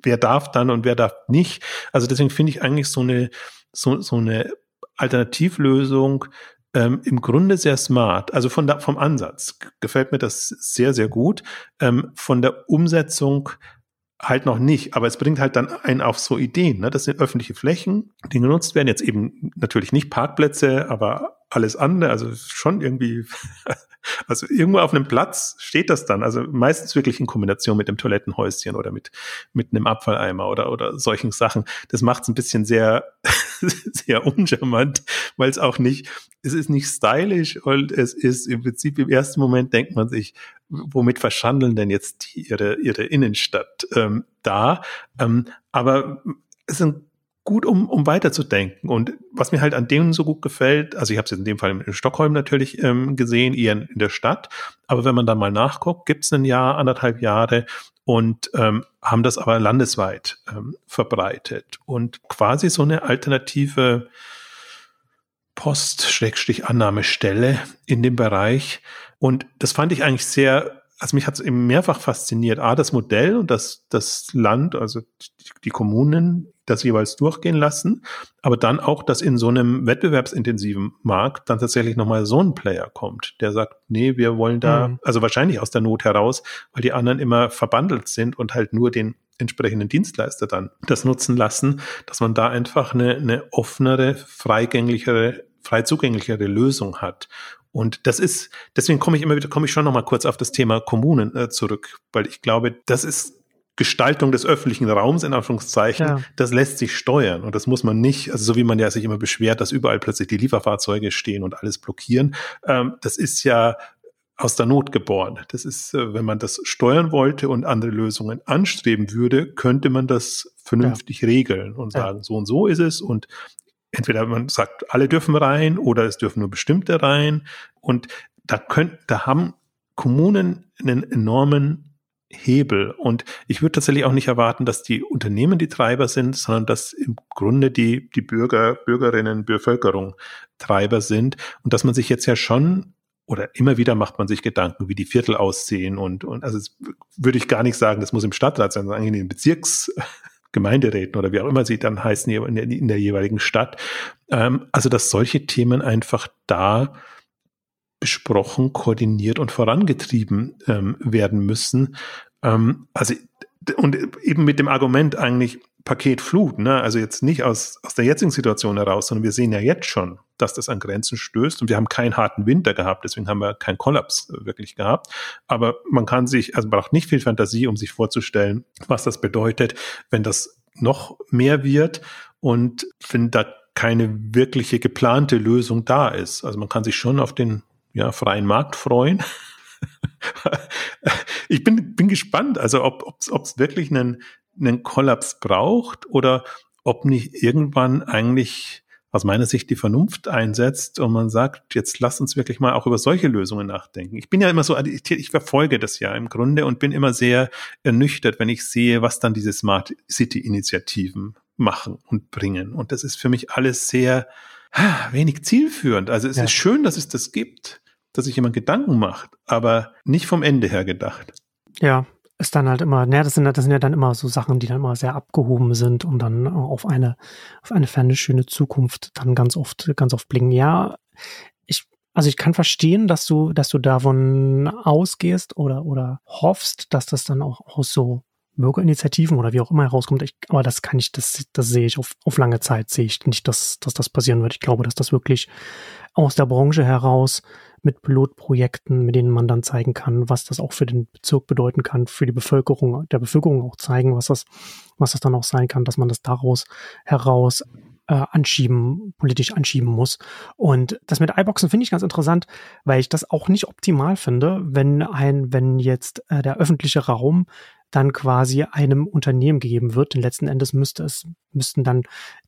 wer darf dann und wer darf nicht? Also deswegen finde ich eigentlich so eine so, so eine Alternativlösung ähm, im Grunde sehr smart. Also von da, vom Ansatz gefällt mir das sehr, sehr gut. Ähm, von der Umsetzung halt noch nicht, aber es bringt halt dann einen auf so Ideen. Ne? Das sind öffentliche Flächen, die genutzt werden. Jetzt eben natürlich nicht Parkplätze, aber alles andere. Also schon irgendwie Also irgendwo auf einem Platz steht das dann. Also meistens wirklich in Kombination mit dem Toilettenhäuschen oder mit, mit einem Abfalleimer oder, oder solchen Sachen. Das macht es ein bisschen sehr, sehr uncharmant, weil es auch nicht, es ist nicht stylisch und es ist im Prinzip im ersten Moment denkt man sich, womit verschandeln denn jetzt die, ihre, ihre Innenstadt ähm, da? Ähm, aber es sind gut, um, um weiterzudenken. Und was mir halt an denen so gut gefällt, also ich habe es in dem Fall in Stockholm natürlich ähm, gesehen, eher in, in der Stadt, aber wenn man da mal nachguckt, gibt es ein Jahr, anderthalb Jahre und ähm, haben das aber landesweit ähm, verbreitet und quasi so eine alternative Post-Annahmestelle in dem Bereich. Und das fand ich eigentlich sehr also mich hat es eben mehrfach fasziniert. A, das Modell und das, das Land, also die, die Kommunen, das jeweils durchgehen lassen, aber dann auch, dass in so einem wettbewerbsintensiven Markt dann tatsächlich nochmal so ein Player kommt, der sagt, nee, wir wollen da, mhm. also wahrscheinlich aus der Not heraus, weil die anderen immer verbandelt sind und halt nur den entsprechenden Dienstleister dann das nutzen lassen, dass man da einfach eine, eine offenere, freigänglichere, frei zugänglichere Lösung hat. Und das ist, deswegen komme ich immer wieder, komme ich schon nochmal kurz auf das Thema Kommunen äh, zurück, weil ich glaube, das ist Gestaltung des öffentlichen Raums, in Anführungszeichen, ja. das lässt sich steuern. Und das muss man nicht, also so wie man ja sich immer beschwert, dass überall plötzlich die Lieferfahrzeuge stehen und alles blockieren. Ähm, das ist ja aus der Not geboren. Das ist, äh, wenn man das steuern wollte und andere Lösungen anstreben würde, könnte man das vernünftig ja. regeln und sagen, so und so ist es und entweder man sagt, alle dürfen rein oder es dürfen nur bestimmte rein. Und da können, da haben Kommunen einen enormen Hebel. Und ich würde tatsächlich auch nicht erwarten, dass die Unternehmen die Treiber sind, sondern dass im Grunde die, die Bürger, Bürgerinnen, Bevölkerung Treiber sind. Und dass man sich jetzt ja schon oder immer wieder macht man sich Gedanken, wie die Viertel aussehen und, und also würde ich gar nicht sagen, das muss im Stadtrat sein, sondern in den Bezirks, Gemeinderäten oder wie auch immer sie dann heißen in der, in der jeweiligen Stadt. Ähm, also, dass solche Themen einfach da besprochen, koordiniert und vorangetrieben ähm, werden müssen. Ähm, also, und eben mit dem Argument eigentlich, Paketflut, ne? also jetzt nicht aus, aus der jetzigen Situation heraus, sondern wir sehen ja jetzt schon, dass das an Grenzen stößt und wir haben keinen harten Winter gehabt, deswegen haben wir keinen Kollaps äh, wirklich gehabt. Aber man kann sich, also braucht nicht viel Fantasie, um sich vorzustellen, was das bedeutet, wenn das noch mehr wird und wenn da keine wirkliche geplante Lösung da ist. Also man kann sich schon auf den ja, freien Markt freuen. ich bin, bin gespannt, also ob es wirklich einen, einen Kollaps braucht oder ob nicht irgendwann eigentlich aus meiner Sicht die Vernunft einsetzt und man sagt, jetzt lass uns wirklich mal auch über solche Lösungen nachdenken. Ich bin ja immer so, ich, ich verfolge das ja im Grunde und bin immer sehr ernüchtert, wenn ich sehe, was dann diese Smart City Initiativen machen und bringen. Und das ist für mich alles sehr wenig zielführend. Also es ja. ist schön, dass es das gibt, dass sich jemand Gedanken macht, aber nicht vom Ende her gedacht. Ja, ist dann halt immer, naja, das sind, das sind ja dann immer so Sachen, die dann immer sehr abgehoben sind und dann auf eine, auf eine ferne, schöne Zukunft dann ganz oft, ganz oft blicken. Ja, ich, also ich kann verstehen, dass du, dass du davon ausgehst oder, oder hoffst, dass das dann auch aus so Bürgerinitiativen oder wie auch immer herauskommt. Ich, aber das kann ich, das, das sehe ich auf, auf lange Zeit, sehe ich nicht, dass, dass das passieren wird. Ich glaube, dass das wirklich aus der Branche heraus mit Pilotprojekten, mit denen man dann zeigen kann, was das auch für den Bezirk bedeuten kann, für die Bevölkerung, der Bevölkerung auch zeigen, was das, was das dann auch sein kann, dass man das daraus heraus äh, anschieben, politisch anschieben muss. Und das mit iBoxen finde ich ganz interessant, weil ich das auch nicht optimal finde, wenn ein, wenn jetzt äh, der öffentliche Raum dann quasi einem Unternehmen gegeben wird. Denn letzten Endes müsste es, müssten dann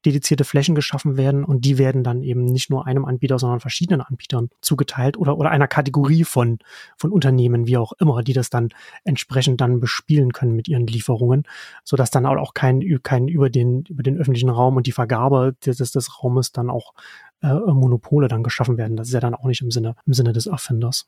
dedizierte Flächen geschaffen werden und die werden dann eben nicht nur einem Anbieter, sondern verschiedenen Anbietern zugeteilt oder, oder einer Kategorie von, von Unternehmen, wie auch immer, die das dann entsprechend dann bespielen können mit ihren Lieferungen, sodass dann auch kein, kein über den, über den öffentlichen Raum und die Vergabe des, des Raumes dann auch äh, Monopole dann geschaffen werden. Das ist ja dann auch nicht im Sinne, im Sinne des Erfinders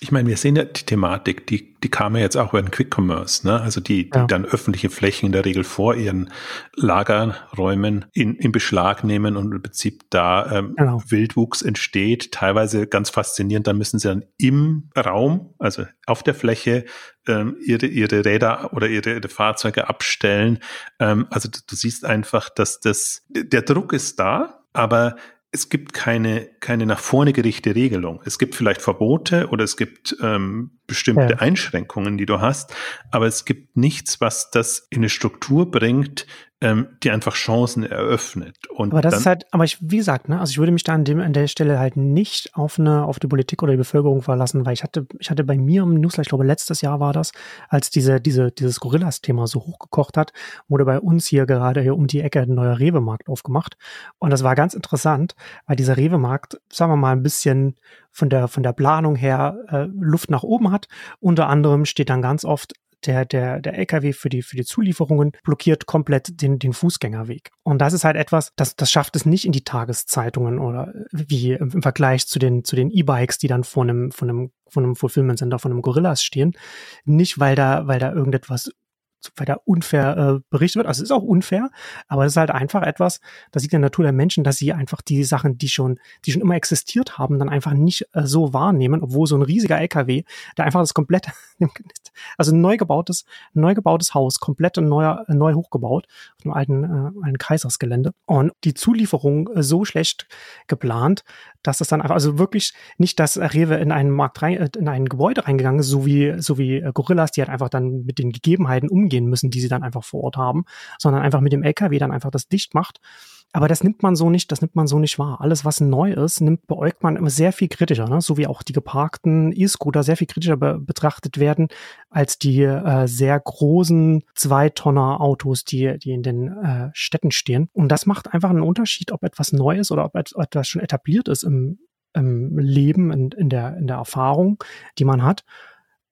ich meine, wir sehen ja die Thematik, die, die kam ja jetzt auch über den Quick Commerce, ne? Also die, die ja. dann öffentliche Flächen in der Regel vor ihren Lagerräumen in, in Beschlag nehmen und im Prinzip da ähm, genau. Wildwuchs entsteht. Teilweise ganz faszinierend, da müssen sie dann im Raum, also auf der Fläche, ähm, ihre, ihre Räder oder ihre, ihre Fahrzeuge abstellen. Ähm, also du, du siehst einfach, dass das, der Druck ist da, aber es gibt keine, keine nach vorne gerichtete Regelung. Es gibt vielleicht Verbote oder es gibt ähm, bestimmte ja. Einschränkungen, die du hast, aber es gibt nichts, was das in eine Struktur bringt, ähm, die einfach Chancen eröffnet. Und aber das ist halt, aber ich, wie gesagt, ne, also ich würde mich da an, dem, an der Stelle halt nicht auf eine, auf die Politik oder die Bevölkerung verlassen, weil ich hatte, ich hatte bei mir im Newsletter, ich glaube letztes Jahr war das, als diese, diese, dieses Gorillas-Thema so hochgekocht hat, wurde bei uns hier gerade hier um die Ecke ein neuer Rewe-Markt aufgemacht. Und das war ganz interessant, weil dieser Rewe-Markt, sagen wir mal, ein bisschen von der, von der Planung her äh, Luft nach oben hat. Unter anderem steht dann ganz oft der, der, der LKW für die, für die Zulieferungen blockiert komplett den, den Fußgängerweg. Und das ist halt etwas, das, das schafft es nicht in die Tageszeitungen oder wie im, Vergleich zu den, zu den E-Bikes, die dann vor einem, von einem, von einem Fulfillment Center, von einem Gorillas stehen. Nicht, weil da, weil da irgendetwas weiter unfair äh, berichtet wird. Also es ist auch unfair, aber es ist halt einfach etwas, das liegt in der Natur der Menschen, dass sie einfach die Sachen, die schon, die schon immer existiert haben, dann einfach nicht äh, so wahrnehmen, obwohl so ein riesiger LKW, der einfach das komplette, also neu gebautes, neu gebautes Haus, komplett neu, neu hochgebaut, auf einem alten, äh, alten Kaisersgelände und die Zulieferung äh, so schlecht geplant, dass das dann einfach, also wirklich nicht, dass Rewe in einen Markt rein, äh, in ein Gebäude reingegangen ist, so wie, so wie äh, Gorillas, die halt einfach dann mit den Gegebenheiten umgehen müssen, die sie dann einfach vor Ort haben, sondern einfach mit dem LKW dann einfach das dicht macht aber das nimmt man so nicht, das nimmt man so nicht wahr. Alles, was neu ist, nimmt, beäugt man immer sehr viel kritischer, ne? so wie auch die geparkten E-Scooter sehr viel kritischer be betrachtet werden als die äh, sehr großen Zwei-Tonner-Autos, die, die in den äh, Städten stehen. Und das macht einfach einen Unterschied, ob etwas neu ist oder ob etwas schon etabliert ist im, im Leben, in, in, der, in der Erfahrung, die man hat.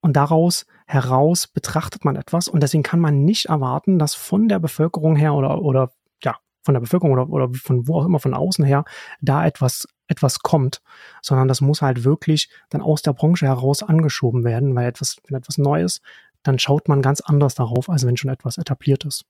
Und daraus heraus betrachtet man etwas und deswegen kann man nicht erwarten, dass von der Bevölkerung her oder, oder von der Bevölkerung oder, oder von wo auch immer von außen her da etwas etwas kommt, sondern das muss halt wirklich dann aus der Branche heraus angeschoben werden, weil etwas, wenn etwas Neues, dann schaut man ganz anders darauf, als wenn schon etwas etabliert ist.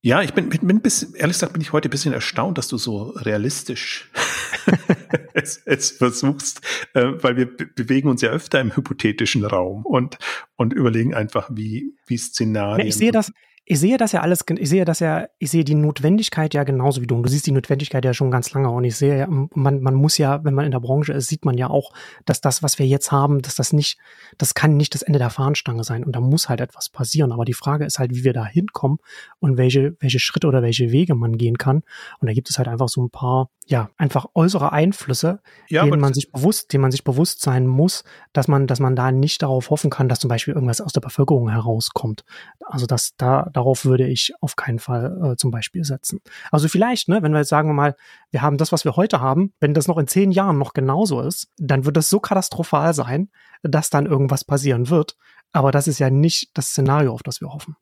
Ja, ich bin, bin, bin bisschen, ehrlich gesagt, bin ich heute ein bisschen erstaunt, dass du so realistisch es, es versuchst, äh, weil wir bewegen uns ja öfter im hypothetischen Raum und, und überlegen einfach, wie, wie Szenarien. ich sehe das, ich sehe das ja alles, ich sehe das ja, ich sehe die Notwendigkeit ja genauso wie du. Und du siehst die Notwendigkeit ja schon ganz lange. Und ich sehe ja, man, man muss ja, wenn man in der Branche ist, sieht man ja auch, dass das, was wir jetzt haben, dass das nicht, das kann nicht das Ende der Fahnenstange sein. Und da muss halt etwas passieren. Aber die Frage ist halt, wie wir da hinkommen und welche, welche Schritte oder welche Wege man gehen kann. Und da gibt es halt einfach so ein paar, ja, einfach äußere Einflüsse, ja, denen man sich bewusst, denen man sich bewusst sein muss, dass man, dass man da nicht darauf hoffen kann, dass zum Beispiel irgendwas aus der Bevölkerung herauskommt. Also, dass da, darauf würde ich auf keinen Fall äh, zum Beispiel setzen. Also vielleicht, ne, wenn wir jetzt sagen wir mal, wir haben das, was wir heute haben, wenn das noch in zehn Jahren noch genauso ist, dann wird das so katastrophal sein, dass dann irgendwas passieren wird. Aber das ist ja nicht das Szenario, auf das wir hoffen.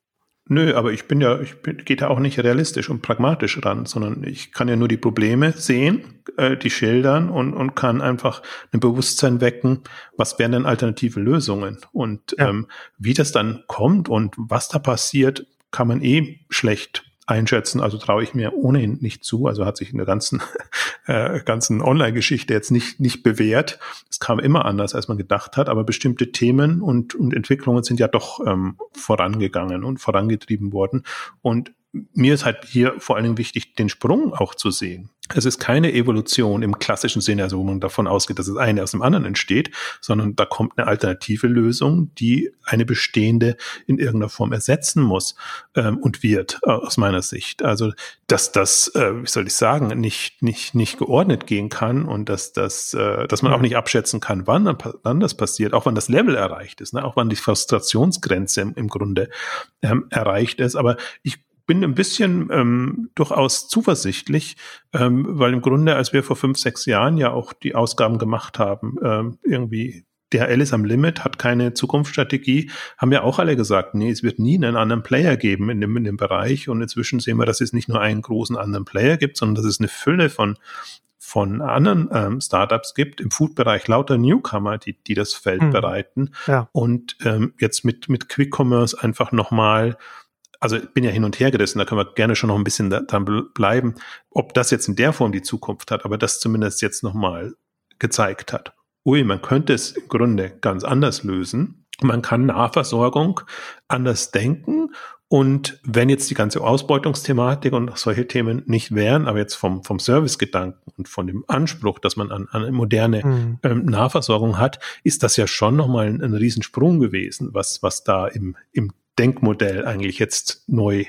Nö, aber ich bin ja, ich bin, gehe da auch nicht realistisch und pragmatisch ran, sondern ich kann ja nur die Probleme sehen, äh, die schildern und, und kann einfach ein Bewusstsein wecken, was wären denn alternative Lösungen und ja. ähm, wie das dann kommt und was da passiert, kann man eh schlecht einschätzen. Also traue ich mir ohnehin nicht zu. Also hat sich in der ganzen, äh, ganzen Online-Geschichte jetzt nicht, nicht bewährt. Es kam immer anders, als man gedacht hat, aber bestimmte Themen und, und Entwicklungen sind ja doch ähm, vorangegangen und vorangetrieben worden. Und mir ist halt hier vor allen Dingen wichtig, den Sprung auch zu sehen. Es ist keine Evolution im klassischen Sinne, also wo man davon ausgeht, dass das eine aus dem anderen entsteht, sondern da kommt eine alternative Lösung, die eine bestehende in irgendeiner Form ersetzen muss ähm, und wird, äh, aus meiner Sicht. Also, dass das, äh, wie soll ich sagen, nicht, nicht, nicht geordnet gehen kann und dass, das, äh, dass man auch nicht abschätzen kann, wann, wann das passiert, auch wann das Level erreicht ist, ne? auch wann die Frustrationsgrenze im, im Grunde ähm, erreicht ist. Aber ich bin ein bisschen ähm, durchaus zuversichtlich, ähm, weil im Grunde, als wir vor fünf, sechs Jahren ja auch die Ausgaben gemacht haben, ähm, irgendwie DHL ist am Limit, hat keine Zukunftsstrategie, haben ja auch alle gesagt, nee, es wird nie einen anderen Player geben in dem, in dem Bereich. Und inzwischen sehen wir, dass es nicht nur einen großen anderen Player gibt, sondern dass es eine Fülle von von anderen ähm, Startups gibt, im Food-Bereich lauter Newcomer, die, die das Feld hm. bereiten. Ja. Und ähm, jetzt mit, mit Quick Commerce einfach nochmal also ich bin ja hin und her gerissen, da können wir gerne schon noch ein bisschen dran bleiben, ob das jetzt in der Form die Zukunft hat, aber das zumindest jetzt nochmal gezeigt hat. Ui, man könnte es im Grunde ganz anders lösen. Man kann Nahversorgung anders denken und wenn jetzt die ganze Ausbeutungsthematik und solche Themen nicht wären, aber jetzt vom, vom Servicegedanken und von dem Anspruch, dass man an, an eine moderne mhm. ähm, Nahversorgung hat, ist das ja schon nochmal ein, ein Riesensprung gewesen, was, was da im, im Denkmodell eigentlich jetzt neu,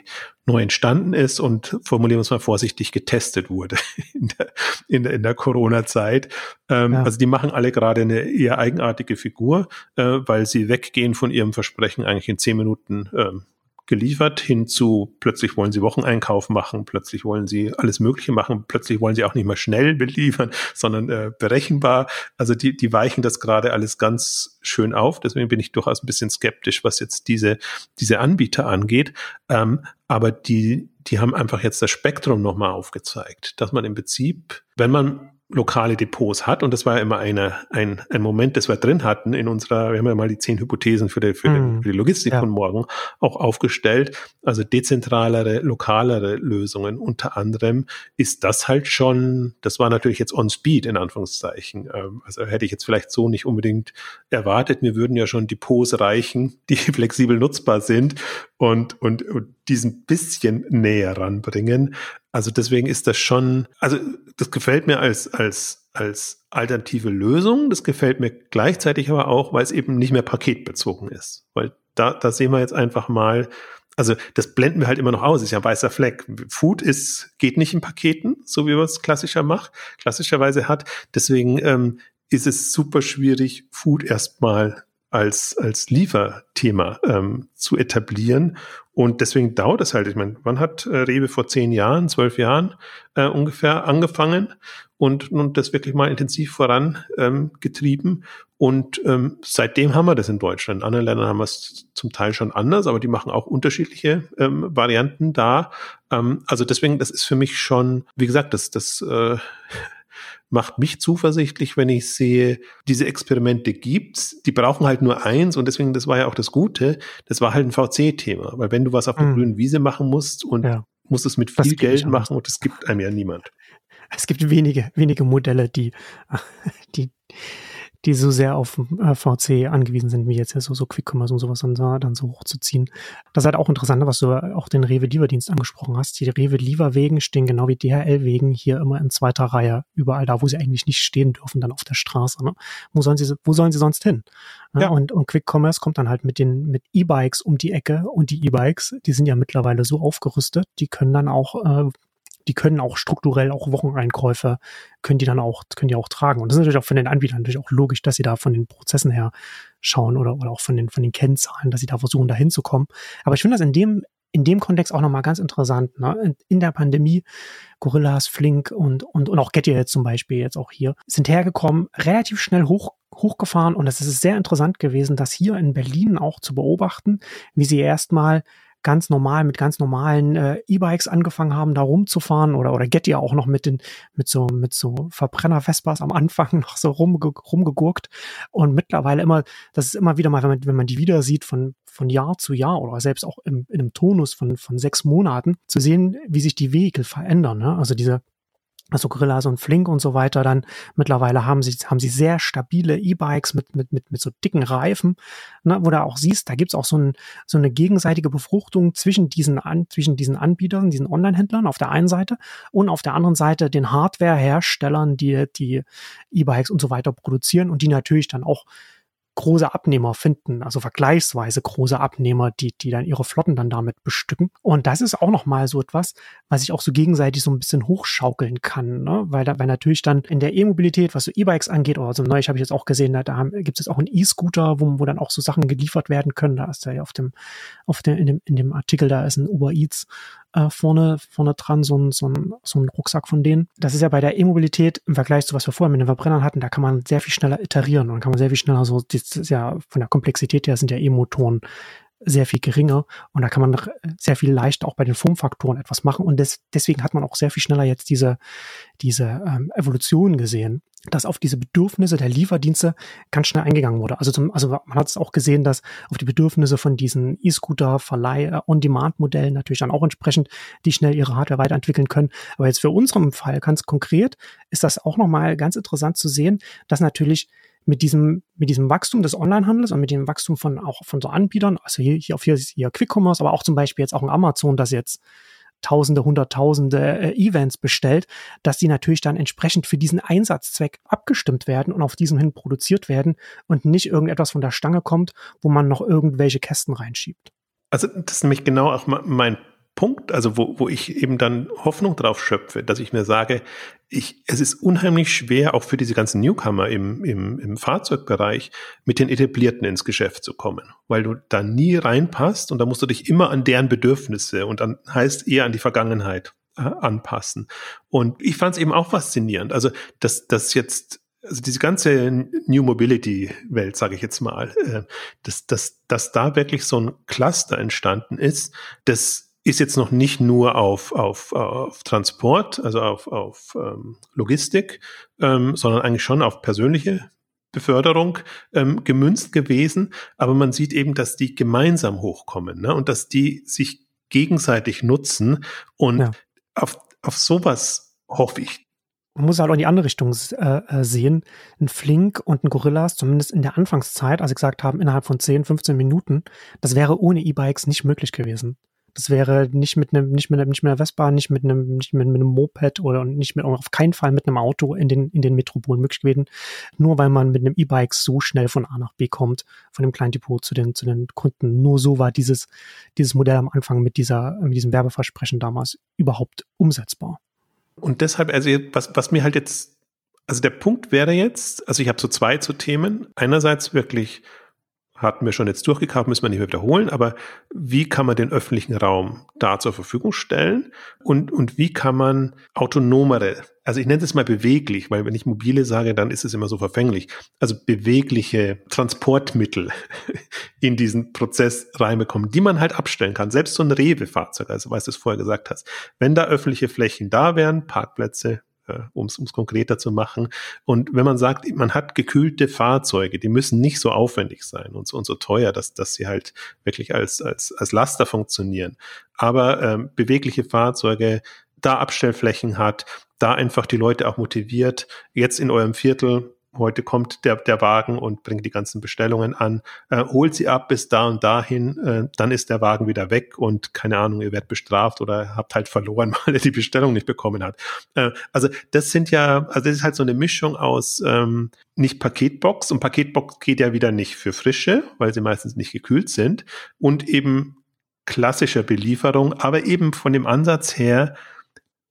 neu entstanden ist und formulieren wir es mal vorsichtig getestet wurde in der, in der, in der Corona-Zeit. Ähm, ja. Also die machen alle gerade eine eher eigenartige Figur, äh, weil sie weggehen von ihrem Versprechen eigentlich in zehn Minuten ähm, geliefert hin zu plötzlich wollen sie Wocheneinkauf machen, plötzlich wollen sie alles Mögliche machen, plötzlich wollen sie auch nicht mehr schnell beliefern, sondern äh, berechenbar. Also die, die weichen das gerade alles ganz schön auf. Deswegen bin ich durchaus ein bisschen skeptisch, was jetzt diese, diese Anbieter angeht. Ähm, aber die, die haben einfach jetzt das Spektrum nochmal aufgezeigt, dass man im Prinzip, wenn man lokale Depots hat. Und das war ja immer eine, ein, ein Moment, das wir drin hatten in unserer, wir haben ja mal die zehn Hypothesen für die, für, mm. die, mhm. für die Logistik ja. von morgen auch aufgestellt. Also dezentralere, lokalere Lösungen. Unter anderem ist das halt schon, das war natürlich jetzt on speed in Anführungszeichen. Ähm, also hätte ich jetzt vielleicht so nicht unbedingt erwartet. Mir würden ja schon Depots reichen, die flexibel nutzbar sind und, und, und diesen bisschen näher ranbringen. Also deswegen ist das schon, also das gefällt mir als, als, als alternative Lösung. Das gefällt mir gleichzeitig aber auch, weil es eben nicht mehr paketbezogen ist. Weil da, da sehen wir jetzt einfach mal, also das blenden wir halt immer noch aus, ist ja ein weißer Fleck. Food ist, geht nicht in Paketen, so wie man es klassischer macht, klassischerweise hat. Deswegen ähm, ist es super schwierig, Food erstmal als, als Lieferthema ähm, zu etablieren. Und deswegen dauert es halt. Ich meine, wann hat äh, Rewe vor zehn Jahren, zwölf Jahren äh, ungefähr angefangen und, und das wirklich mal intensiv vorangetrieben. Ähm, und ähm, seitdem haben wir das in Deutschland. In anderen Ländern haben wir es zum Teil schon anders, aber die machen auch unterschiedliche ähm, Varianten da. Ähm, also deswegen, das ist für mich schon, wie gesagt, das, das äh, macht mich zuversichtlich, wenn ich sehe, diese Experimente gibt's, die brauchen halt nur eins und deswegen, das war ja auch das Gute, das war halt ein VC-Thema, weil wenn du was auf der mhm. grünen Wiese machen musst und ja. musst es mit viel Geld machen und das gibt einem ja niemand. Es gibt wenige, wenige Modelle, die, die, die so sehr auf äh, VC angewiesen sind, wie jetzt ja so, so Quick Commerce und sowas dann, dann so hochzuziehen. Das ist halt auch interessant, was du auch den Rewe-Lieferdienst angesprochen hast. Die Rewe-Lieferwegen stehen genau wie DHL-Wegen hier immer in zweiter Reihe, überall da, wo sie eigentlich nicht stehen dürfen, dann auf der Straße. Ne? Wo sollen sie, wo sollen sie sonst hin? Ja. Und, und Quick Commerce kommt dann halt mit den, mit E-Bikes um die Ecke und die E-Bikes, die sind ja mittlerweile so aufgerüstet, die können dann auch äh, die können auch strukturell auch Wocheneinkäufe, können die dann auch, können die auch tragen. Und das ist natürlich auch von den Anbietern natürlich auch logisch, dass sie da von den Prozessen her schauen oder, oder auch von den, von den Kennzahlen, dass sie da versuchen, da hinzukommen. Aber ich finde das in dem, in dem Kontext auch nochmal ganz interessant. Ne? In der Pandemie, Gorillas, Flink und, und, und auch Getty jetzt zum Beispiel jetzt auch hier, sind hergekommen, relativ schnell hoch, hochgefahren und es ist sehr interessant gewesen, das hier in Berlin auch zu beobachten, wie sie erstmal ganz normal mit ganz normalen äh, E-Bikes angefangen haben, da rumzufahren oder oder Getty auch noch mit den mit so mit so Verbrenner Vespas am Anfang noch so rumge rumgegurkt und mittlerweile immer, das ist immer wieder mal, wenn man wenn man die wieder sieht von von Jahr zu Jahr oder selbst auch im, in einem Tonus von von sechs Monaten zu sehen, wie sich die Vehikel verändern. Ne? Also diese also Gorillas und Flink und so weiter dann mittlerweile haben sie haben sie sehr stabile E-Bikes mit mit mit mit so dicken Reifen, ne, wo du auch siehst, da gibt's auch so, ein, so eine gegenseitige Befruchtung zwischen diesen an, zwischen diesen Anbietern, diesen Online-Händlern auf der einen Seite und auf der anderen Seite den Hardware-Herstellern, die die E-Bikes und so weiter produzieren und die natürlich dann auch große Abnehmer finden, also vergleichsweise große Abnehmer, die, die dann ihre Flotten dann damit bestücken. Und das ist auch nochmal so etwas, was ich auch so gegenseitig so ein bisschen hochschaukeln kann, ne? weil, da, weil natürlich dann in der E-Mobilität, was so E-Bikes angeht, oder so habe ich jetzt auch gesehen, da, da gibt es jetzt auch einen E-Scooter, wo, wo dann auch so Sachen geliefert werden können. Da ist ja auf dem, auf dem, in dem, in dem Artikel, da ist ein Uber Eats äh, vorne, vorne dran, so ein, so, ein, so ein Rucksack von denen. Das ist ja bei der E-Mobilität im Vergleich zu was wir vorher mit den Verbrennern hatten, da kann man sehr viel schneller iterieren und kann man sehr viel schneller so, das ist ja von der Komplexität her sind ja E-Motoren sehr viel geringer und da kann man sehr viel leichter auch bei den Formfaktoren etwas machen und des, deswegen hat man auch sehr viel schneller jetzt diese, diese ähm, Evolution gesehen, dass auf diese Bedürfnisse der Lieferdienste ganz schnell eingegangen wurde. Also, zum, also man hat es auch gesehen, dass auf die Bedürfnisse von diesen E-Scooter, Verleih, äh, On-Demand-Modellen natürlich dann auch entsprechend die schnell ihre Hardware weiterentwickeln können. Aber jetzt für unseren Fall ganz konkret ist das auch nochmal ganz interessant zu sehen, dass natürlich mit diesem, mit diesem Wachstum des Onlinehandels und mit dem Wachstum von auch von so Anbietern, also hier, hier auf hier, hier Quick Commerce, aber auch zum Beispiel jetzt auch ein Amazon, das jetzt Tausende, Hunderttausende äh, Events bestellt, dass die natürlich dann entsprechend für diesen Einsatzzweck abgestimmt werden und auf diesem hin produziert werden und nicht irgendetwas von der Stange kommt, wo man noch irgendwelche Kästen reinschiebt. Also das ist nämlich genau auch mein Punkt, also wo, wo ich eben dann Hoffnung drauf schöpfe, dass ich mir sage, ich, es ist unheimlich schwer, auch für diese ganzen Newcomer im, im, im Fahrzeugbereich mit den Etablierten ins Geschäft zu kommen, weil du da nie reinpasst und da musst du dich immer an deren Bedürfnisse und dann heißt eher an die Vergangenheit äh, anpassen. Und ich fand es eben auch faszinierend, also dass das jetzt also diese ganze New Mobility Welt, sage ich jetzt mal, äh, dass, dass, dass da wirklich so ein Cluster entstanden ist, das ist jetzt noch nicht nur auf, auf, auf Transport, also auf, auf ähm, Logistik, ähm, sondern eigentlich schon auf persönliche Beförderung ähm, gemünzt gewesen. Aber man sieht eben, dass die gemeinsam hochkommen ne? und dass die sich gegenseitig nutzen. Und ja. auf, auf sowas hoffe ich. Man muss halt auch in die andere Richtung äh, äh, sehen. Ein Flink und ein Gorillas, zumindest in der Anfangszeit, als sie gesagt haben, innerhalb von 10, 15 Minuten, das wäre ohne E-Bikes nicht möglich gewesen. Das wäre nicht mit einem, nicht mit einem, nicht mit einer Vespa, nicht mit einem, nicht mit, mit einem Moped oder nicht mit, auf keinen Fall mit einem Auto in den, in den Metropolen möglich gewesen. Nur weil man mit einem E-Bike so schnell von A nach B kommt, von dem kleinen Depot zu den, zu den Kunden. Nur so war dieses, dieses Modell am Anfang mit dieser, mit diesem Werbeversprechen damals überhaupt umsetzbar. Und deshalb, also was, was mir halt jetzt, also der Punkt wäre jetzt, also ich habe so zwei zu Themen. Einerseits wirklich hatten wir schon jetzt durchgekauft, müssen wir nicht mehr wiederholen, aber wie kann man den öffentlichen Raum da zur Verfügung stellen? Und, und wie kann man autonomere, also ich nenne es mal beweglich, weil wenn ich mobile sage, dann ist es immer so verfänglich, also bewegliche Transportmittel in diesen Prozess reinbekommen, die man halt abstellen kann, selbst so ein Rewe-Fahrzeug, also weil du es vorher gesagt hast, wenn da öffentliche Flächen da wären, Parkplätze, um es konkreter zu machen. Und wenn man sagt, man hat gekühlte Fahrzeuge, die müssen nicht so aufwendig sein und so, und so teuer, dass, dass sie halt wirklich als, als, als Laster funktionieren. Aber ähm, bewegliche Fahrzeuge, da Abstellflächen hat, da einfach die Leute auch motiviert, jetzt in eurem Viertel heute kommt der, der Wagen und bringt die ganzen Bestellungen an, äh, holt sie ab bis da und dahin, äh, dann ist der Wagen wieder weg und keine Ahnung, ihr werdet bestraft oder habt halt verloren, weil er die Bestellung nicht bekommen hat. Äh, also das sind ja, also das ist halt so eine Mischung aus ähm, nicht Paketbox und Paketbox geht ja wieder nicht für frische, weil sie meistens nicht gekühlt sind und eben klassischer Belieferung, aber eben von dem Ansatz her,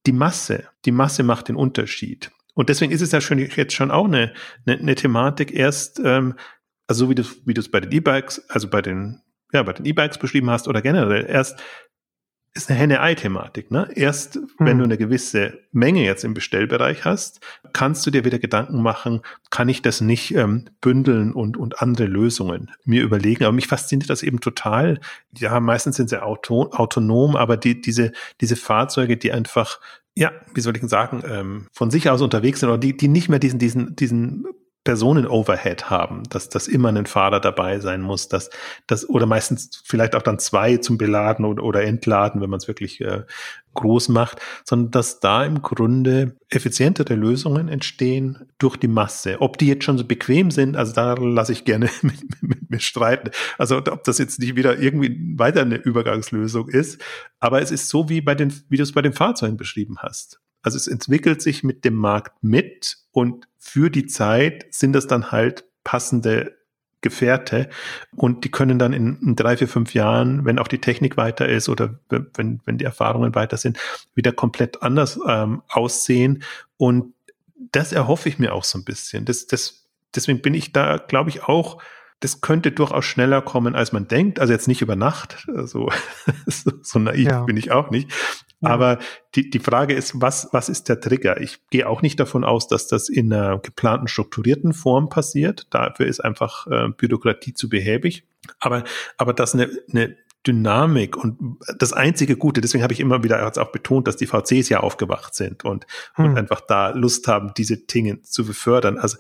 die Masse, die Masse macht den Unterschied. Und deswegen ist es ja schon jetzt schon auch eine, eine, eine Thematik erst, ähm, also so wie du wie du es bei den E-Bikes, also bei den ja bei den E-Bikes beschrieben hast oder generell erst ist eine Henne-Ei-Thematik. Ne? Erst hm. wenn du eine gewisse Menge jetzt im Bestellbereich hast, kannst du dir wieder Gedanken machen, kann ich das nicht ähm, bündeln und, und andere Lösungen mir überlegen. Aber mich fasziniert das eben total. Ja, meistens sind sie auto, autonom, aber die, diese, diese Fahrzeuge, die einfach ja, wie soll ich denn sagen, ähm, von sich aus unterwegs sind oder die, die nicht mehr diesen, diesen, diesen Personen-Overhead haben, dass, dass immer ein Fahrer dabei sein muss, dass, dass, oder meistens vielleicht auch dann zwei zum Beladen oder, oder Entladen, wenn man es wirklich äh, groß macht, sondern dass da im Grunde effizientere Lösungen entstehen durch die Masse. Ob die jetzt schon so bequem sind, also da lasse ich gerne mit, mit mir streiten. Also ob das jetzt nicht wieder irgendwie weiter eine Übergangslösung ist, aber es ist so wie bei den, wie du es bei den Fahrzeugen beschrieben hast. Also es entwickelt sich mit dem Markt mit und für die Zeit sind das dann halt passende Gefährte und die können dann in, in, drei, vier, fünf Jahren, wenn auch die Technik weiter ist oder wenn, wenn die Erfahrungen weiter sind, wieder komplett anders ähm, aussehen. Und das erhoffe ich mir auch so ein bisschen. Das, das, deswegen bin ich da, glaube ich, auch das könnte durchaus schneller kommen, als man denkt. Also jetzt nicht über Nacht, also, so, so naiv ja. bin ich auch nicht. Ja. Aber die, die Frage ist, was, was ist der Trigger? Ich gehe auch nicht davon aus, dass das in einer geplanten, strukturierten Form passiert. Dafür ist einfach äh, Bürokratie zu behäbig. Aber, aber dass eine, eine Dynamik und das einzige Gute, deswegen habe ich immer wieder auch betont, dass die VCs ja aufgewacht sind und, hm. und einfach da Lust haben, diese Dinge zu befördern. Also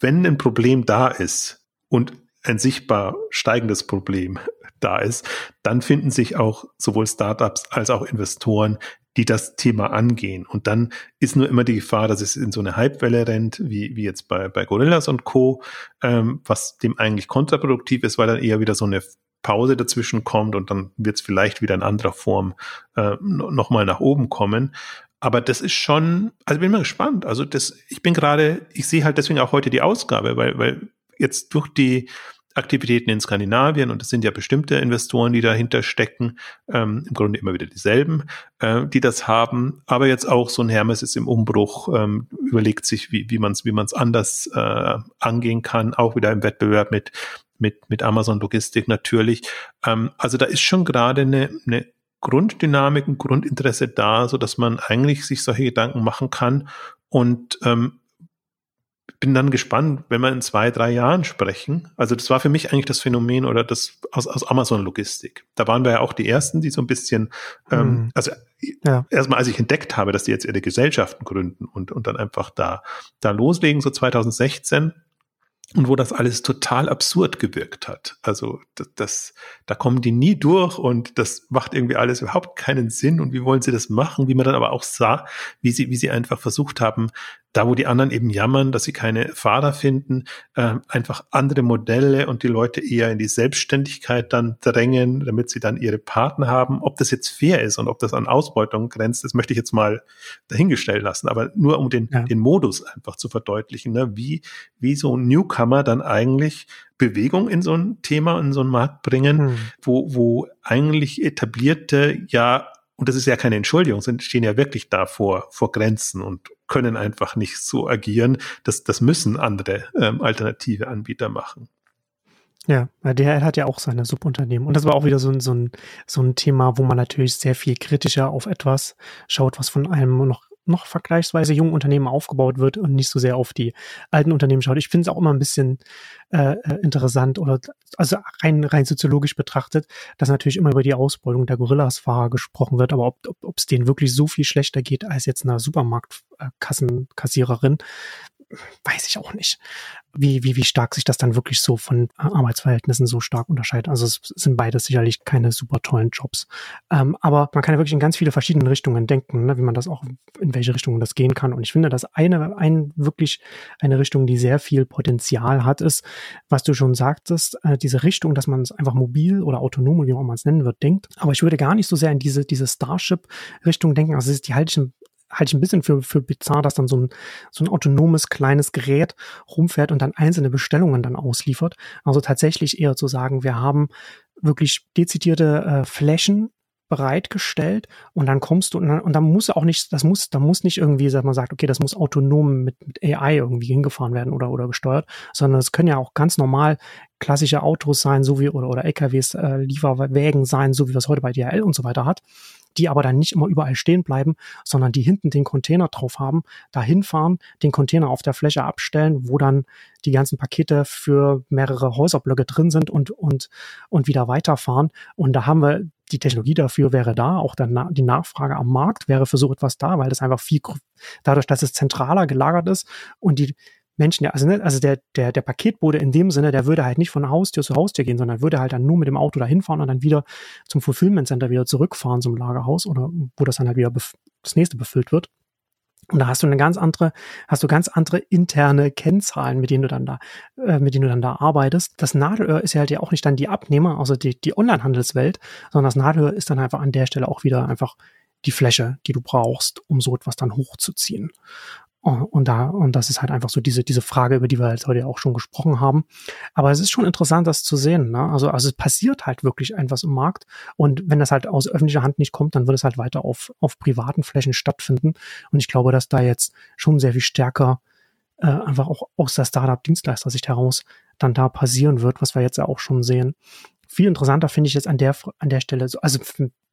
wenn ein Problem da ist und ein sichtbar steigendes Problem da ist, dann finden sich auch sowohl Startups als auch Investoren, die das Thema angehen. Und dann ist nur immer die Gefahr, dass es in so eine Hypewelle rennt, wie, wie jetzt bei, bei Gorillas und Co., ähm, was dem eigentlich kontraproduktiv ist, weil dann eher wieder so eine Pause dazwischen kommt und dann wird es vielleicht wieder in anderer Form äh, nochmal nach oben kommen. Aber das ist schon, also bin mal gespannt. Also das, ich bin gerade, ich sehe halt deswegen auch heute die Ausgabe, weil, weil jetzt durch die Aktivitäten in Skandinavien und es sind ja bestimmte Investoren, die dahinter stecken, ähm, im Grunde immer wieder dieselben, äh, die das haben. Aber jetzt auch so ein Hermes ist im Umbruch, ähm, überlegt sich, wie, wie man es wie man's anders äh, angehen kann, auch wieder im Wettbewerb mit, mit, mit Amazon Logistik natürlich. Ähm, also da ist schon gerade eine, eine Grunddynamik, ein Grundinteresse da, so dass man eigentlich sich solche Gedanken machen kann und ähm, bin dann gespannt, wenn wir in zwei, drei Jahren sprechen. Also das war für mich eigentlich das Phänomen oder das aus, aus Amazon Logistik. Da waren wir ja auch die ersten, die so ein bisschen, ähm, hm. ähm, also ja. erstmal als ich entdeckt habe, dass die jetzt ihre Gesellschaften gründen und, und dann einfach da, da loslegen, so 2016, und wo das alles total absurd gewirkt hat. Also das, das, da kommen die nie durch und das macht irgendwie alles überhaupt keinen Sinn. Und wie wollen sie das machen? Wie man dann aber auch sah, wie sie, wie sie einfach versucht haben, da wo die anderen eben jammern, dass sie keine Fahrer finden, äh, einfach andere Modelle und die Leute eher in die Selbstständigkeit dann drängen, damit sie dann ihre Partner haben. Ob das jetzt fair ist und ob das an Ausbeutung grenzt, das möchte ich jetzt mal dahingestellt lassen. Aber nur um den, ja. den Modus einfach zu verdeutlichen, ne? wie, wie so ein Newcomer dann eigentlich Bewegung in so ein Thema, in so einen Markt bringen, hm. wo, wo eigentlich etablierte ja und das ist ja keine Entschuldigung, sind, stehen ja wirklich da vor, vor Grenzen und können einfach nicht so agieren. Das, das müssen andere ähm, alternative Anbieter machen. Ja, DHL hat ja auch seine Subunternehmen. Und das war auch wieder so ein, so, ein, so ein Thema, wo man natürlich sehr viel kritischer auf etwas schaut, was von einem noch noch vergleichsweise jungen Unternehmen aufgebaut wird und nicht so sehr auf die alten Unternehmen schaut. Ich finde es auch immer ein bisschen äh, äh, interessant oder also rein, rein soziologisch betrachtet, dass natürlich immer über die Ausbeutung der Gorillas-Fahrer gesprochen wird, aber ob es ob, denen wirklich so viel schlechter geht als jetzt einer Supermarktkassenkassiererin, weiß ich auch nicht, wie, wie, wie stark sich das dann wirklich so von Arbeitsverhältnissen so stark unterscheidet. Also es sind beides sicherlich keine super tollen Jobs. Ähm, aber man kann ja wirklich in ganz viele verschiedene Richtungen denken, ne, wie man das auch, in welche Richtungen das gehen kann. Und ich finde, dass eine, ein, wirklich eine Richtung, die sehr viel Potenzial hat, ist, was du schon sagtest, äh, diese Richtung, dass man es einfach mobil oder autonom, wie man es nennen wird, denkt. Aber ich würde gar nicht so sehr in diese, diese Starship-Richtung denken. Also die halte ich halte ich ein bisschen für, für bizarr, dass dann so ein, so ein autonomes kleines Gerät rumfährt und dann einzelne Bestellungen dann ausliefert. Also tatsächlich eher zu sagen, wir haben wirklich dezidierte äh, Flächen bereitgestellt und dann kommst du und dann, und dann muss auch nicht, das muss, da muss nicht irgendwie, dass man sagt, okay, das muss autonom mit, mit AI irgendwie hingefahren werden oder, oder gesteuert, sondern es können ja auch ganz normal klassische Autos sein, so wie, oder, oder LKWs, äh, Lieferwägen sein, so wie wir es heute bei DHL und so weiter hat die aber dann nicht immer überall stehen bleiben, sondern die hinten den Container drauf haben, da hinfahren, den Container auf der Fläche abstellen, wo dann die ganzen Pakete für mehrere Häuserblöcke drin sind und, und, und wieder weiterfahren. Und da haben wir die Technologie dafür wäre da, auch dann die Nachfrage am Markt wäre für so etwas da, weil das einfach viel, dadurch, dass es zentraler gelagert ist und die Menschen, ja, also, ne, also der, der, der Paketbote in dem Sinne, der würde halt nicht von Haustür zu Haustür gehen, sondern würde halt dann nur mit dem Auto dahin fahren und dann wieder zum Fulfillment Center wieder zurückfahren zum Lagerhaus oder wo das dann halt wieder das nächste befüllt wird. Und da hast du eine ganz andere, hast du ganz andere interne Kennzahlen, mit denen du dann da, äh, mit denen du dann da arbeitest. Das Nadelöhr ist ja halt ja auch nicht dann die Abnehmer, also die, die Online-Handelswelt, sondern das Nadelöhr ist dann einfach an der Stelle auch wieder einfach die Fläche, die du brauchst, um so etwas dann hochzuziehen. Und da, und das ist halt einfach so diese, diese Frage, über die wir halt heute auch schon gesprochen haben. Aber es ist schon interessant, das zu sehen. Ne? Also, also es passiert halt wirklich etwas im Markt. Und wenn das halt aus öffentlicher Hand nicht kommt, dann wird es halt weiter auf, auf privaten Flächen stattfinden. Und ich glaube, dass da jetzt schon sehr viel stärker äh, einfach auch aus der Startup-Dienstleister-Sicht heraus dann da passieren wird, was wir jetzt ja auch schon sehen. Viel interessanter finde ich jetzt an der, an der Stelle, also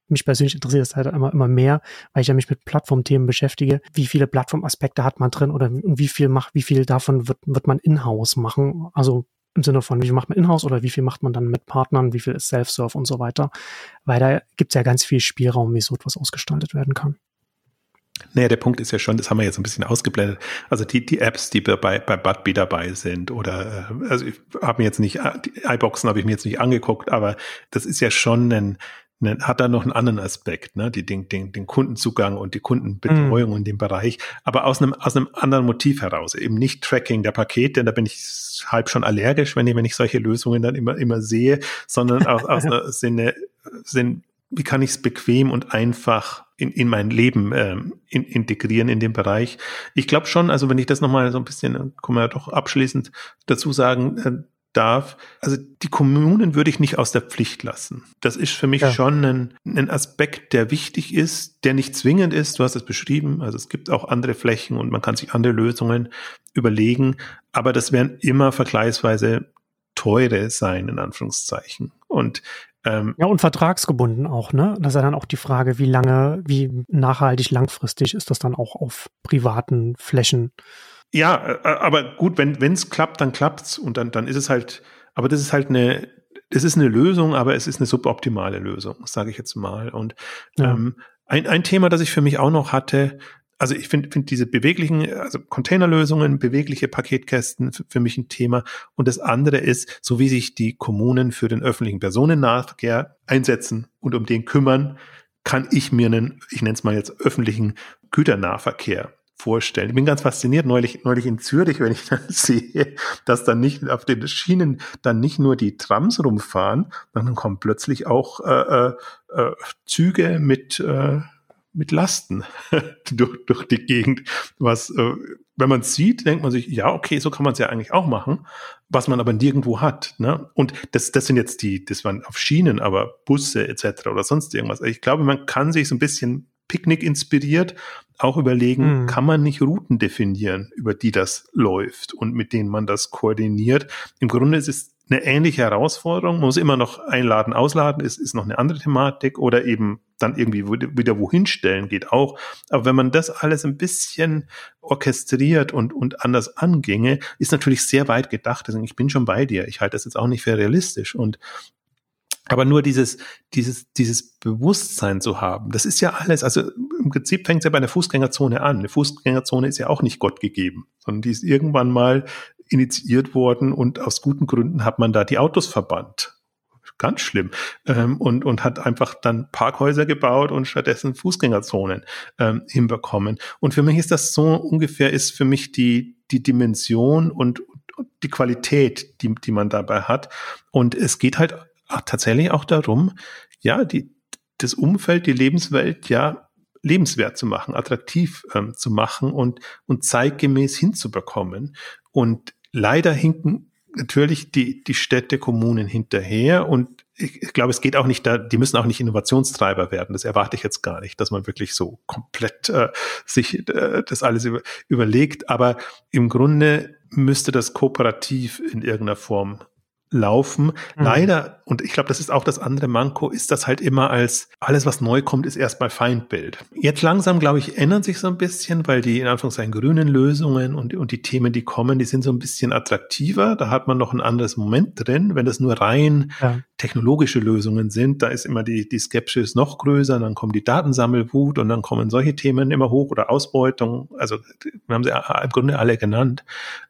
mich persönlich interessiert es halt immer, immer mehr, weil ich ja mich mit Plattformthemen beschäftige. Wie viele Plattformaspekte hat man drin oder wie viel macht, wie viel davon wird, wird man in-house machen? Also im Sinne von, wie viel macht man in-house oder wie viel macht man dann mit Partnern, wie viel ist Self-Serve und so weiter. Weil da gibt es ja ganz viel Spielraum, wie so etwas ausgestaltet werden kann. Naja, der Punkt ist ja schon, das haben wir jetzt ein bisschen ausgeblendet. Also die, die Apps, die bei, bei Budbee dabei sind oder, äh, also ich habe mir jetzt nicht, die iBoxen habe ich mir jetzt nicht angeguckt, aber das ist ja schon ein, hat da noch einen anderen Aspekt, ne? Die, den, den, den Kundenzugang und die Kundenbetreuung mm. in dem Bereich, aber aus einem, aus einem anderen Motiv heraus. Eben nicht Tracking der Pakete, da bin ich halb schon allergisch, wenn ich, wenn ich solche Lösungen dann immer, immer sehe, sondern aus, aus einer Sinne, Sinn, wie kann ich es bequem und einfach in, in mein Leben ähm, in, integrieren in dem Bereich. Ich glaube schon, also wenn ich das nochmal so ein bisschen, äh, kann man ja doch abschließend dazu sagen, äh, darf. Also die Kommunen würde ich nicht aus der Pflicht lassen. Das ist für mich ja. schon ein, ein Aspekt, der wichtig ist, der nicht zwingend ist. Du hast es beschrieben. Also es gibt auch andere Flächen und man kann sich andere Lösungen überlegen. Aber das werden immer vergleichsweise teure sein, in Anführungszeichen. Und ähm, ja, und vertragsgebunden auch, ne? Das ist ja dann auch die Frage, wie lange, wie nachhaltig langfristig ist das dann auch auf privaten Flächen ja, äh, aber gut, wenn es klappt, dann klappt's und dann, dann ist es halt, aber das ist halt eine, das ist eine Lösung, aber es ist eine suboptimale Lösung, sage ich jetzt mal. Und ja. ähm, ein, ein Thema, das ich für mich auch noch hatte, also ich finde find diese beweglichen, also Containerlösungen, bewegliche Paketkästen für mich ein Thema. Und das andere ist, so wie sich die Kommunen für den öffentlichen Personennahverkehr einsetzen und um den kümmern, kann ich mir einen, ich nenne es mal jetzt öffentlichen Güternahverkehr vorstellen. Ich bin ganz fasziniert, neulich, neulich in Zürich, wenn ich dann sehe, dass dann nicht auf den Schienen dann nicht nur die Trams rumfahren, sondern kommen plötzlich auch äh, äh, äh Züge mit, äh, mit Lasten durch, durch die Gegend. Was, äh, wenn man sieht, denkt man sich, ja, okay, so kann man es ja eigentlich auch machen, was man aber nirgendwo hat. Ne? Und das, das sind jetzt die, das waren auf Schienen, aber Busse etc. oder sonst irgendwas. Ich glaube, man kann sich so ein bisschen Picknick inspiriert, auch überlegen, mhm. kann man nicht Routen definieren, über die das läuft und mit denen man das koordiniert. Im Grunde ist es eine ähnliche Herausforderung. Man muss immer noch einladen, ausladen, ist, ist noch eine andere Thematik oder eben dann irgendwie wieder wohin stellen geht auch. Aber wenn man das alles ein bisschen orchestriert und, und anders anginge, ist natürlich sehr weit gedacht. Also ich bin schon bei dir. Ich halte das jetzt auch nicht für realistisch. Und aber nur dieses, dieses, dieses Bewusstsein zu haben, das ist ja alles, also im Prinzip fängt es ja bei einer Fußgängerzone an. Eine Fußgängerzone ist ja auch nicht Gott gegeben, sondern die ist irgendwann mal initiiert worden und aus guten Gründen hat man da die Autos verbannt. Ganz schlimm. Ähm, und, und hat einfach dann Parkhäuser gebaut und stattdessen Fußgängerzonen ähm, hinbekommen. Und für mich ist das so ungefähr, ist für mich die, die Dimension und, die Qualität, die, die man dabei hat. Und es geht halt tatsächlich auch darum, ja, die, das Umfeld, die Lebenswelt, ja, lebenswert zu machen, attraktiv ähm, zu machen und, und zeitgemäß hinzubekommen. Und leider hinken natürlich die, die Städte, Kommunen hinterher und ich, ich glaube, es geht auch nicht da, die müssen auch nicht Innovationstreiber werden. Das erwarte ich jetzt gar nicht, dass man wirklich so komplett äh, sich äh, das alles über, überlegt. Aber im Grunde müsste das kooperativ in irgendeiner Form laufen. Mhm. Leider, und ich glaube, das ist auch das andere Manko, ist das halt immer als alles, was neu kommt, ist erstmal Feindbild. Jetzt langsam, glaube ich, ändert sich so ein bisschen, weil die in Anführungszeichen grünen Lösungen und, und die Themen, die kommen, die sind so ein bisschen attraktiver. Da hat man noch ein anderes Moment drin. Wenn das nur rein ja. technologische Lösungen sind, da ist immer die, die Skepsis noch größer, dann kommen die Datensammelwut und dann kommen solche Themen immer hoch oder Ausbeutung. Also wir haben sie im Grunde alle genannt.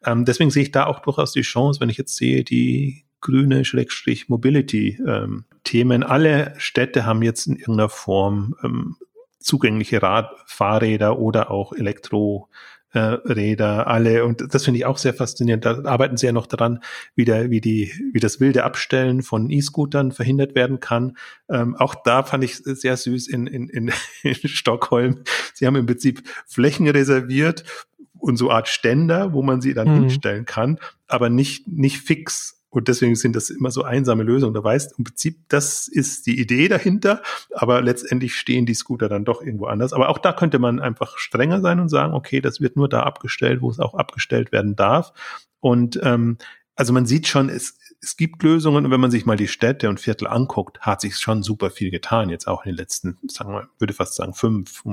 Ähm, deswegen sehe ich da auch durchaus die Chance, wenn ich jetzt sehe, die grüne Schrägstrich Mobility ähm, Themen. Alle Städte haben jetzt in irgendeiner Form ähm, zugängliche Rad Fahrräder oder auch Elektroräder, äh, alle. Und das finde ich auch sehr faszinierend. Da arbeiten sie ja noch daran, wie, der, wie, die, wie das wilde Abstellen von E-Scootern verhindert werden kann. Ähm, auch da fand ich sehr süß in, in, in, in Stockholm. Sie haben im Prinzip Flächen reserviert und so Art Ständer, wo man sie dann mhm. hinstellen kann, aber nicht, nicht fix und deswegen sind das immer so einsame Lösungen. Da weißt im Prinzip, das ist die Idee dahinter, aber letztendlich stehen die Scooter dann doch irgendwo anders. Aber auch da könnte man einfach strenger sein und sagen, okay, das wird nur da abgestellt, wo es auch abgestellt werden darf. Und ähm, also man sieht schon, es, es gibt Lösungen und wenn man sich mal die Städte und Viertel anguckt, hat sich schon super viel getan, jetzt auch in den letzten, sagen wir, würde fast sagen, fünf,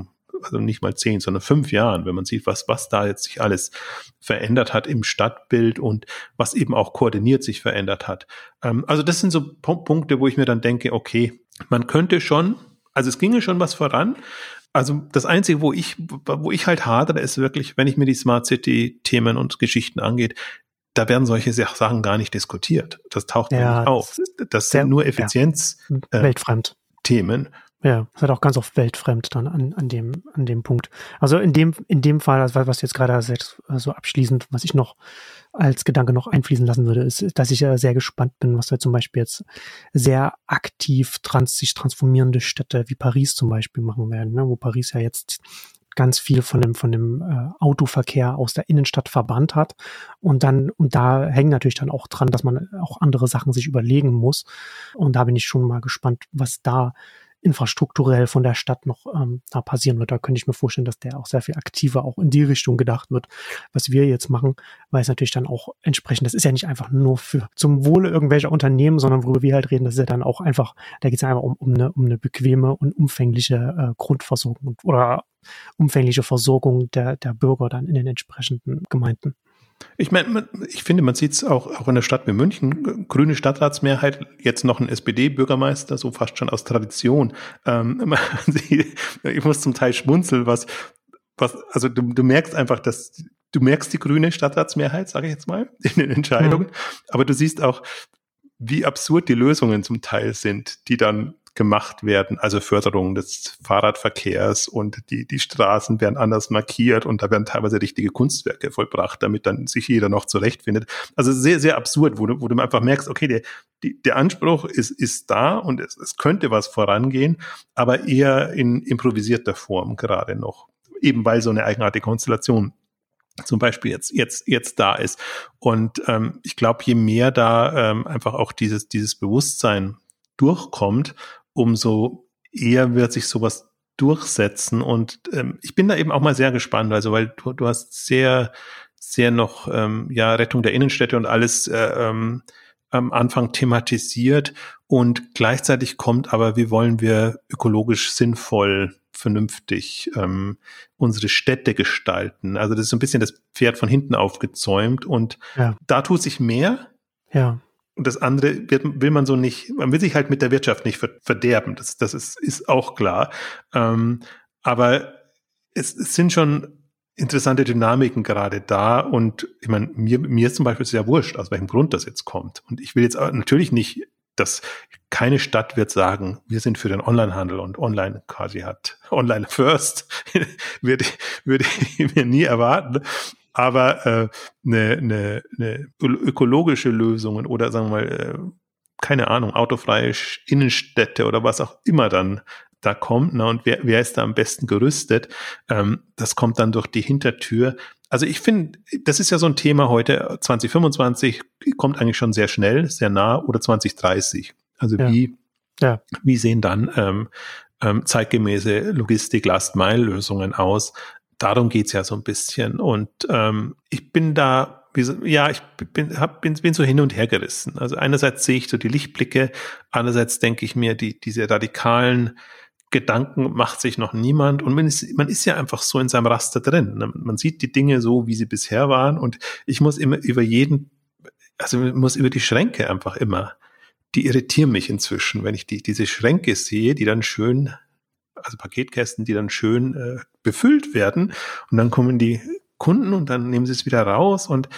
also nicht mal zehn, sondern fünf Jahren, wenn man sieht, was, was da jetzt sich alles verändert hat im Stadtbild und was eben auch koordiniert sich verändert hat. Ähm, also das sind so Punkte, wo ich mir dann denke, okay, man könnte schon, also es ginge schon was voran, also das Einzige, wo ich, wo ich halt hadere, ist wirklich, wenn ich mir die Smart City Themen und Geschichten angeht, da werden solche Sachen gar nicht diskutiert. Das taucht ja, nicht auf. Das sind nur Effizienz. Ja, weltfremd. Themen. Ja, ist halt auch ganz oft weltfremd dann an, an dem, an dem Punkt. Also in dem, in dem Fall, also was jetzt gerade so abschließend, was ich noch als Gedanke noch einfließen lassen würde, ist, dass ich ja sehr gespannt bin, was da zum Beispiel jetzt sehr aktiv trans, sich transformierende Städte wie Paris zum Beispiel machen werden, ne? wo Paris ja jetzt ganz viel von dem von dem äh, Autoverkehr aus der Innenstadt verbannt hat und dann und da hängt natürlich dann auch dran, dass man auch andere Sachen sich überlegen muss und da bin ich schon mal gespannt, was da infrastrukturell von der Stadt noch ähm, da passieren wird. Da könnte ich mir vorstellen, dass der auch sehr viel aktiver auch in die Richtung gedacht wird, was wir jetzt machen, weil es natürlich dann auch entsprechend, das ist ja nicht einfach nur für zum Wohle irgendwelcher Unternehmen, sondern worüber wir halt reden, das ist ja dann auch einfach, da geht es einfach um, um, eine, um eine bequeme und umfängliche äh, Grundversorgung oder umfängliche Versorgung der, der Bürger dann in den entsprechenden Gemeinden. Ich meine, ich finde, man sieht es auch, auch in der Stadt wie München, grüne Stadtratsmehrheit, jetzt noch ein SPD-Bürgermeister, so fast schon aus Tradition. Ähm, ich muss zum Teil schmunzeln, was, was, also du, du merkst einfach, dass du merkst die grüne Stadtratsmehrheit, sage ich jetzt mal, in den Entscheidungen, mhm. aber du siehst auch, wie absurd die Lösungen zum Teil sind, die dann gemacht werden, also Förderung des Fahrradverkehrs und die, die Straßen werden anders markiert und da werden teilweise richtige Kunstwerke vollbracht, damit dann sich jeder noch zurechtfindet. Also sehr, sehr absurd, wo du, wo du einfach merkst, okay, der, die, der Anspruch ist, ist da und es, es könnte was vorangehen, aber eher in improvisierter Form gerade noch, eben weil so eine eigenartige Konstellation zum Beispiel jetzt jetzt jetzt da ist und ähm, ich glaube je mehr da ähm, einfach auch dieses dieses Bewusstsein durchkommt umso eher wird sich sowas durchsetzen. Und ähm, ich bin da eben auch mal sehr gespannt, also weil du, du hast sehr, sehr noch ähm, ja Rettung der Innenstädte und alles äh, ähm, am Anfang thematisiert und gleichzeitig kommt aber, wie wollen wir ökologisch sinnvoll, vernünftig ähm, unsere Städte gestalten. Also das ist so ein bisschen das Pferd von hinten aufgezäumt und ja. da tut sich mehr. Ja. Und das andere wird, will man so nicht, man will sich halt mit der Wirtschaft nicht verderben. Das, das ist, ist auch klar. Ähm, aber es, es sind schon interessante Dynamiken gerade da. Und ich meine, mir, mir ist zum Beispiel sehr wurscht, aus welchem Grund das jetzt kommt. Und ich will jetzt natürlich nicht, dass keine Stadt wird sagen, wir sind für den Onlinehandel und online quasi hat Online First, würde, würde ich mir nie erwarten aber äh, eine, eine, eine ökologische Lösungen oder sagen wir mal, äh, keine Ahnung, autofreie Innenstädte oder was auch immer dann da kommt, ne, und wer, wer ist da am besten gerüstet, ähm, das kommt dann durch die Hintertür. Also ich finde, das ist ja so ein Thema heute, 2025 kommt eigentlich schon sehr schnell, sehr nah, oder 2030. Also ja. wie, ja. wie sehen dann ähm, ähm, zeitgemäße Logistik-Last-Mile-Lösungen aus? Darum geht's ja so ein bisschen. Und ähm, ich bin da ja, ich bin, hab, bin, bin so hin und her gerissen. Also einerseits sehe ich so die Lichtblicke, andererseits denke ich mir, die, diese radikalen Gedanken macht sich noch niemand und man ist, man ist ja einfach so in seinem Raster drin. Man sieht die Dinge so, wie sie bisher waren und ich muss immer über jeden, also muss über die Schränke einfach immer, die irritieren mich inzwischen, wenn ich die, diese Schränke sehe, die dann schön, also Paketkästen, die dann schön äh, befüllt werden und dann kommen die Kunden und dann nehmen sie es wieder raus und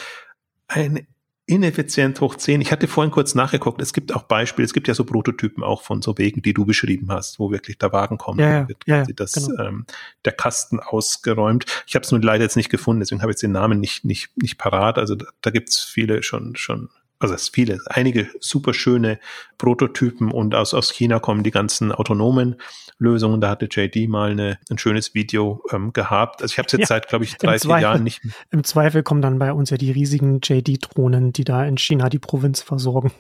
ein ineffizient hoch 10. Ich hatte vorhin kurz nachgeguckt, es gibt auch Beispiele, es gibt ja so Prototypen auch von so Wegen, die du beschrieben hast, wo wirklich der Wagen kommt, ja, ja, wird ja, das, genau. ähm, der Kasten ausgeräumt. Ich habe es nur leider jetzt nicht gefunden, deswegen habe ich jetzt den Namen nicht, nicht, nicht parat. Also da, da gibt es viele schon, schon also es viele, einige super schöne Prototypen und aus, aus China kommen die ganzen autonomen Lösungen. Da hatte JD mal eine, ein schönes Video ähm, gehabt. Also ich habe es jetzt ja, seit, glaube ich, 30 Jahren nicht mehr. Im Zweifel kommen dann bei uns ja die riesigen JD-Drohnen, die da in China die Provinz versorgen.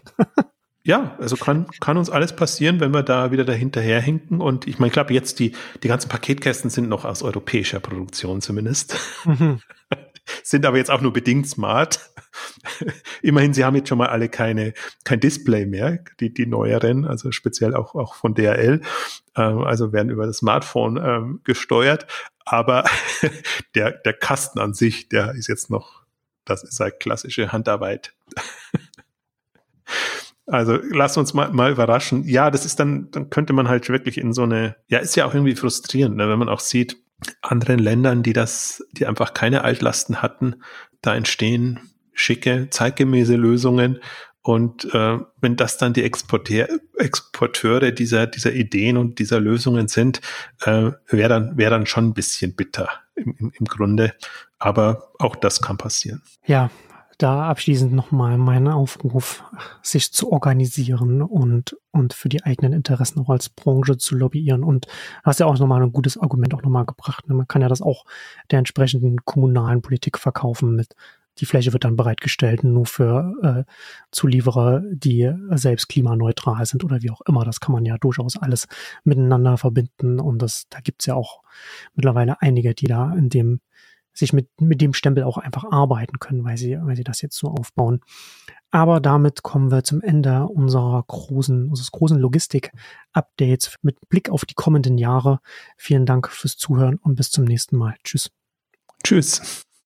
ja, also kann, kann uns alles passieren, wenn wir da wieder dahinterher hinken. Und ich meine, ich glaube, jetzt die, die ganzen Paketkästen sind noch aus europäischer Produktion zumindest. Mhm. sind aber jetzt auch nur bedingt smart. Immerhin, sie haben jetzt schon mal alle keine, kein Display mehr, die, die neueren, also speziell auch, auch von DRL, ähm, also werden über das Smartphone ähm, gesteuert. Aber der, der Kasten an sich, der ist jetzt noch, das ist halt klassische Handarbeit. Also lass uns mal, mal überraschen. Ja, das ist dann, dann könnte man halt wirklich in so eine, ja, ist ja auch irgendwie frustrierend, ne, wenn man auch sieht, anderen Ländern, die das, die einfach keine Altlasten hatten, da entstehen schicke, zeitgemäße Lösungen. Und äh, wenn das dann die Exporteur, Exporteure dieser, dieser Ideen und dieser Lösungen sind, äh, wäre dann, wäre dann schon ein bisschen bitter im, im, im Grunde. Aber auch das kann passieren. Ja, da abschließend nochmal mein Aufruf, sich zu organisieren und, und für die eigenen Interessen auch als Branche zu lobbyieren. Und hast ja auch nochmal ein gutes Argument auch nochmal gebracht. Ne? Man kann ja das auch der entsprechenden kommunalen Politik verkaufen mit die Fläche wird dann bereitgestellt nur für äh, Zulieferer, die selbst klimaneutral sind oder wie auch immer. Das kann man ja durchaus alles miteinander verbinden. Und das, da gibt's ja auch mittlerweile einige, die da in dem sich mit, mit dem Stempel auch einfach arbeiten können, weil sie, weil sie das jetzt so aufbauen. Aber damit kommen wir zum Ende unserer großen, unseres großen Logistik-Updates mit Blick auf die kommenden Jahre. Vielen Dank fürs Zuhören und bis zum nächsten Mal. Tschüss. Tschüss.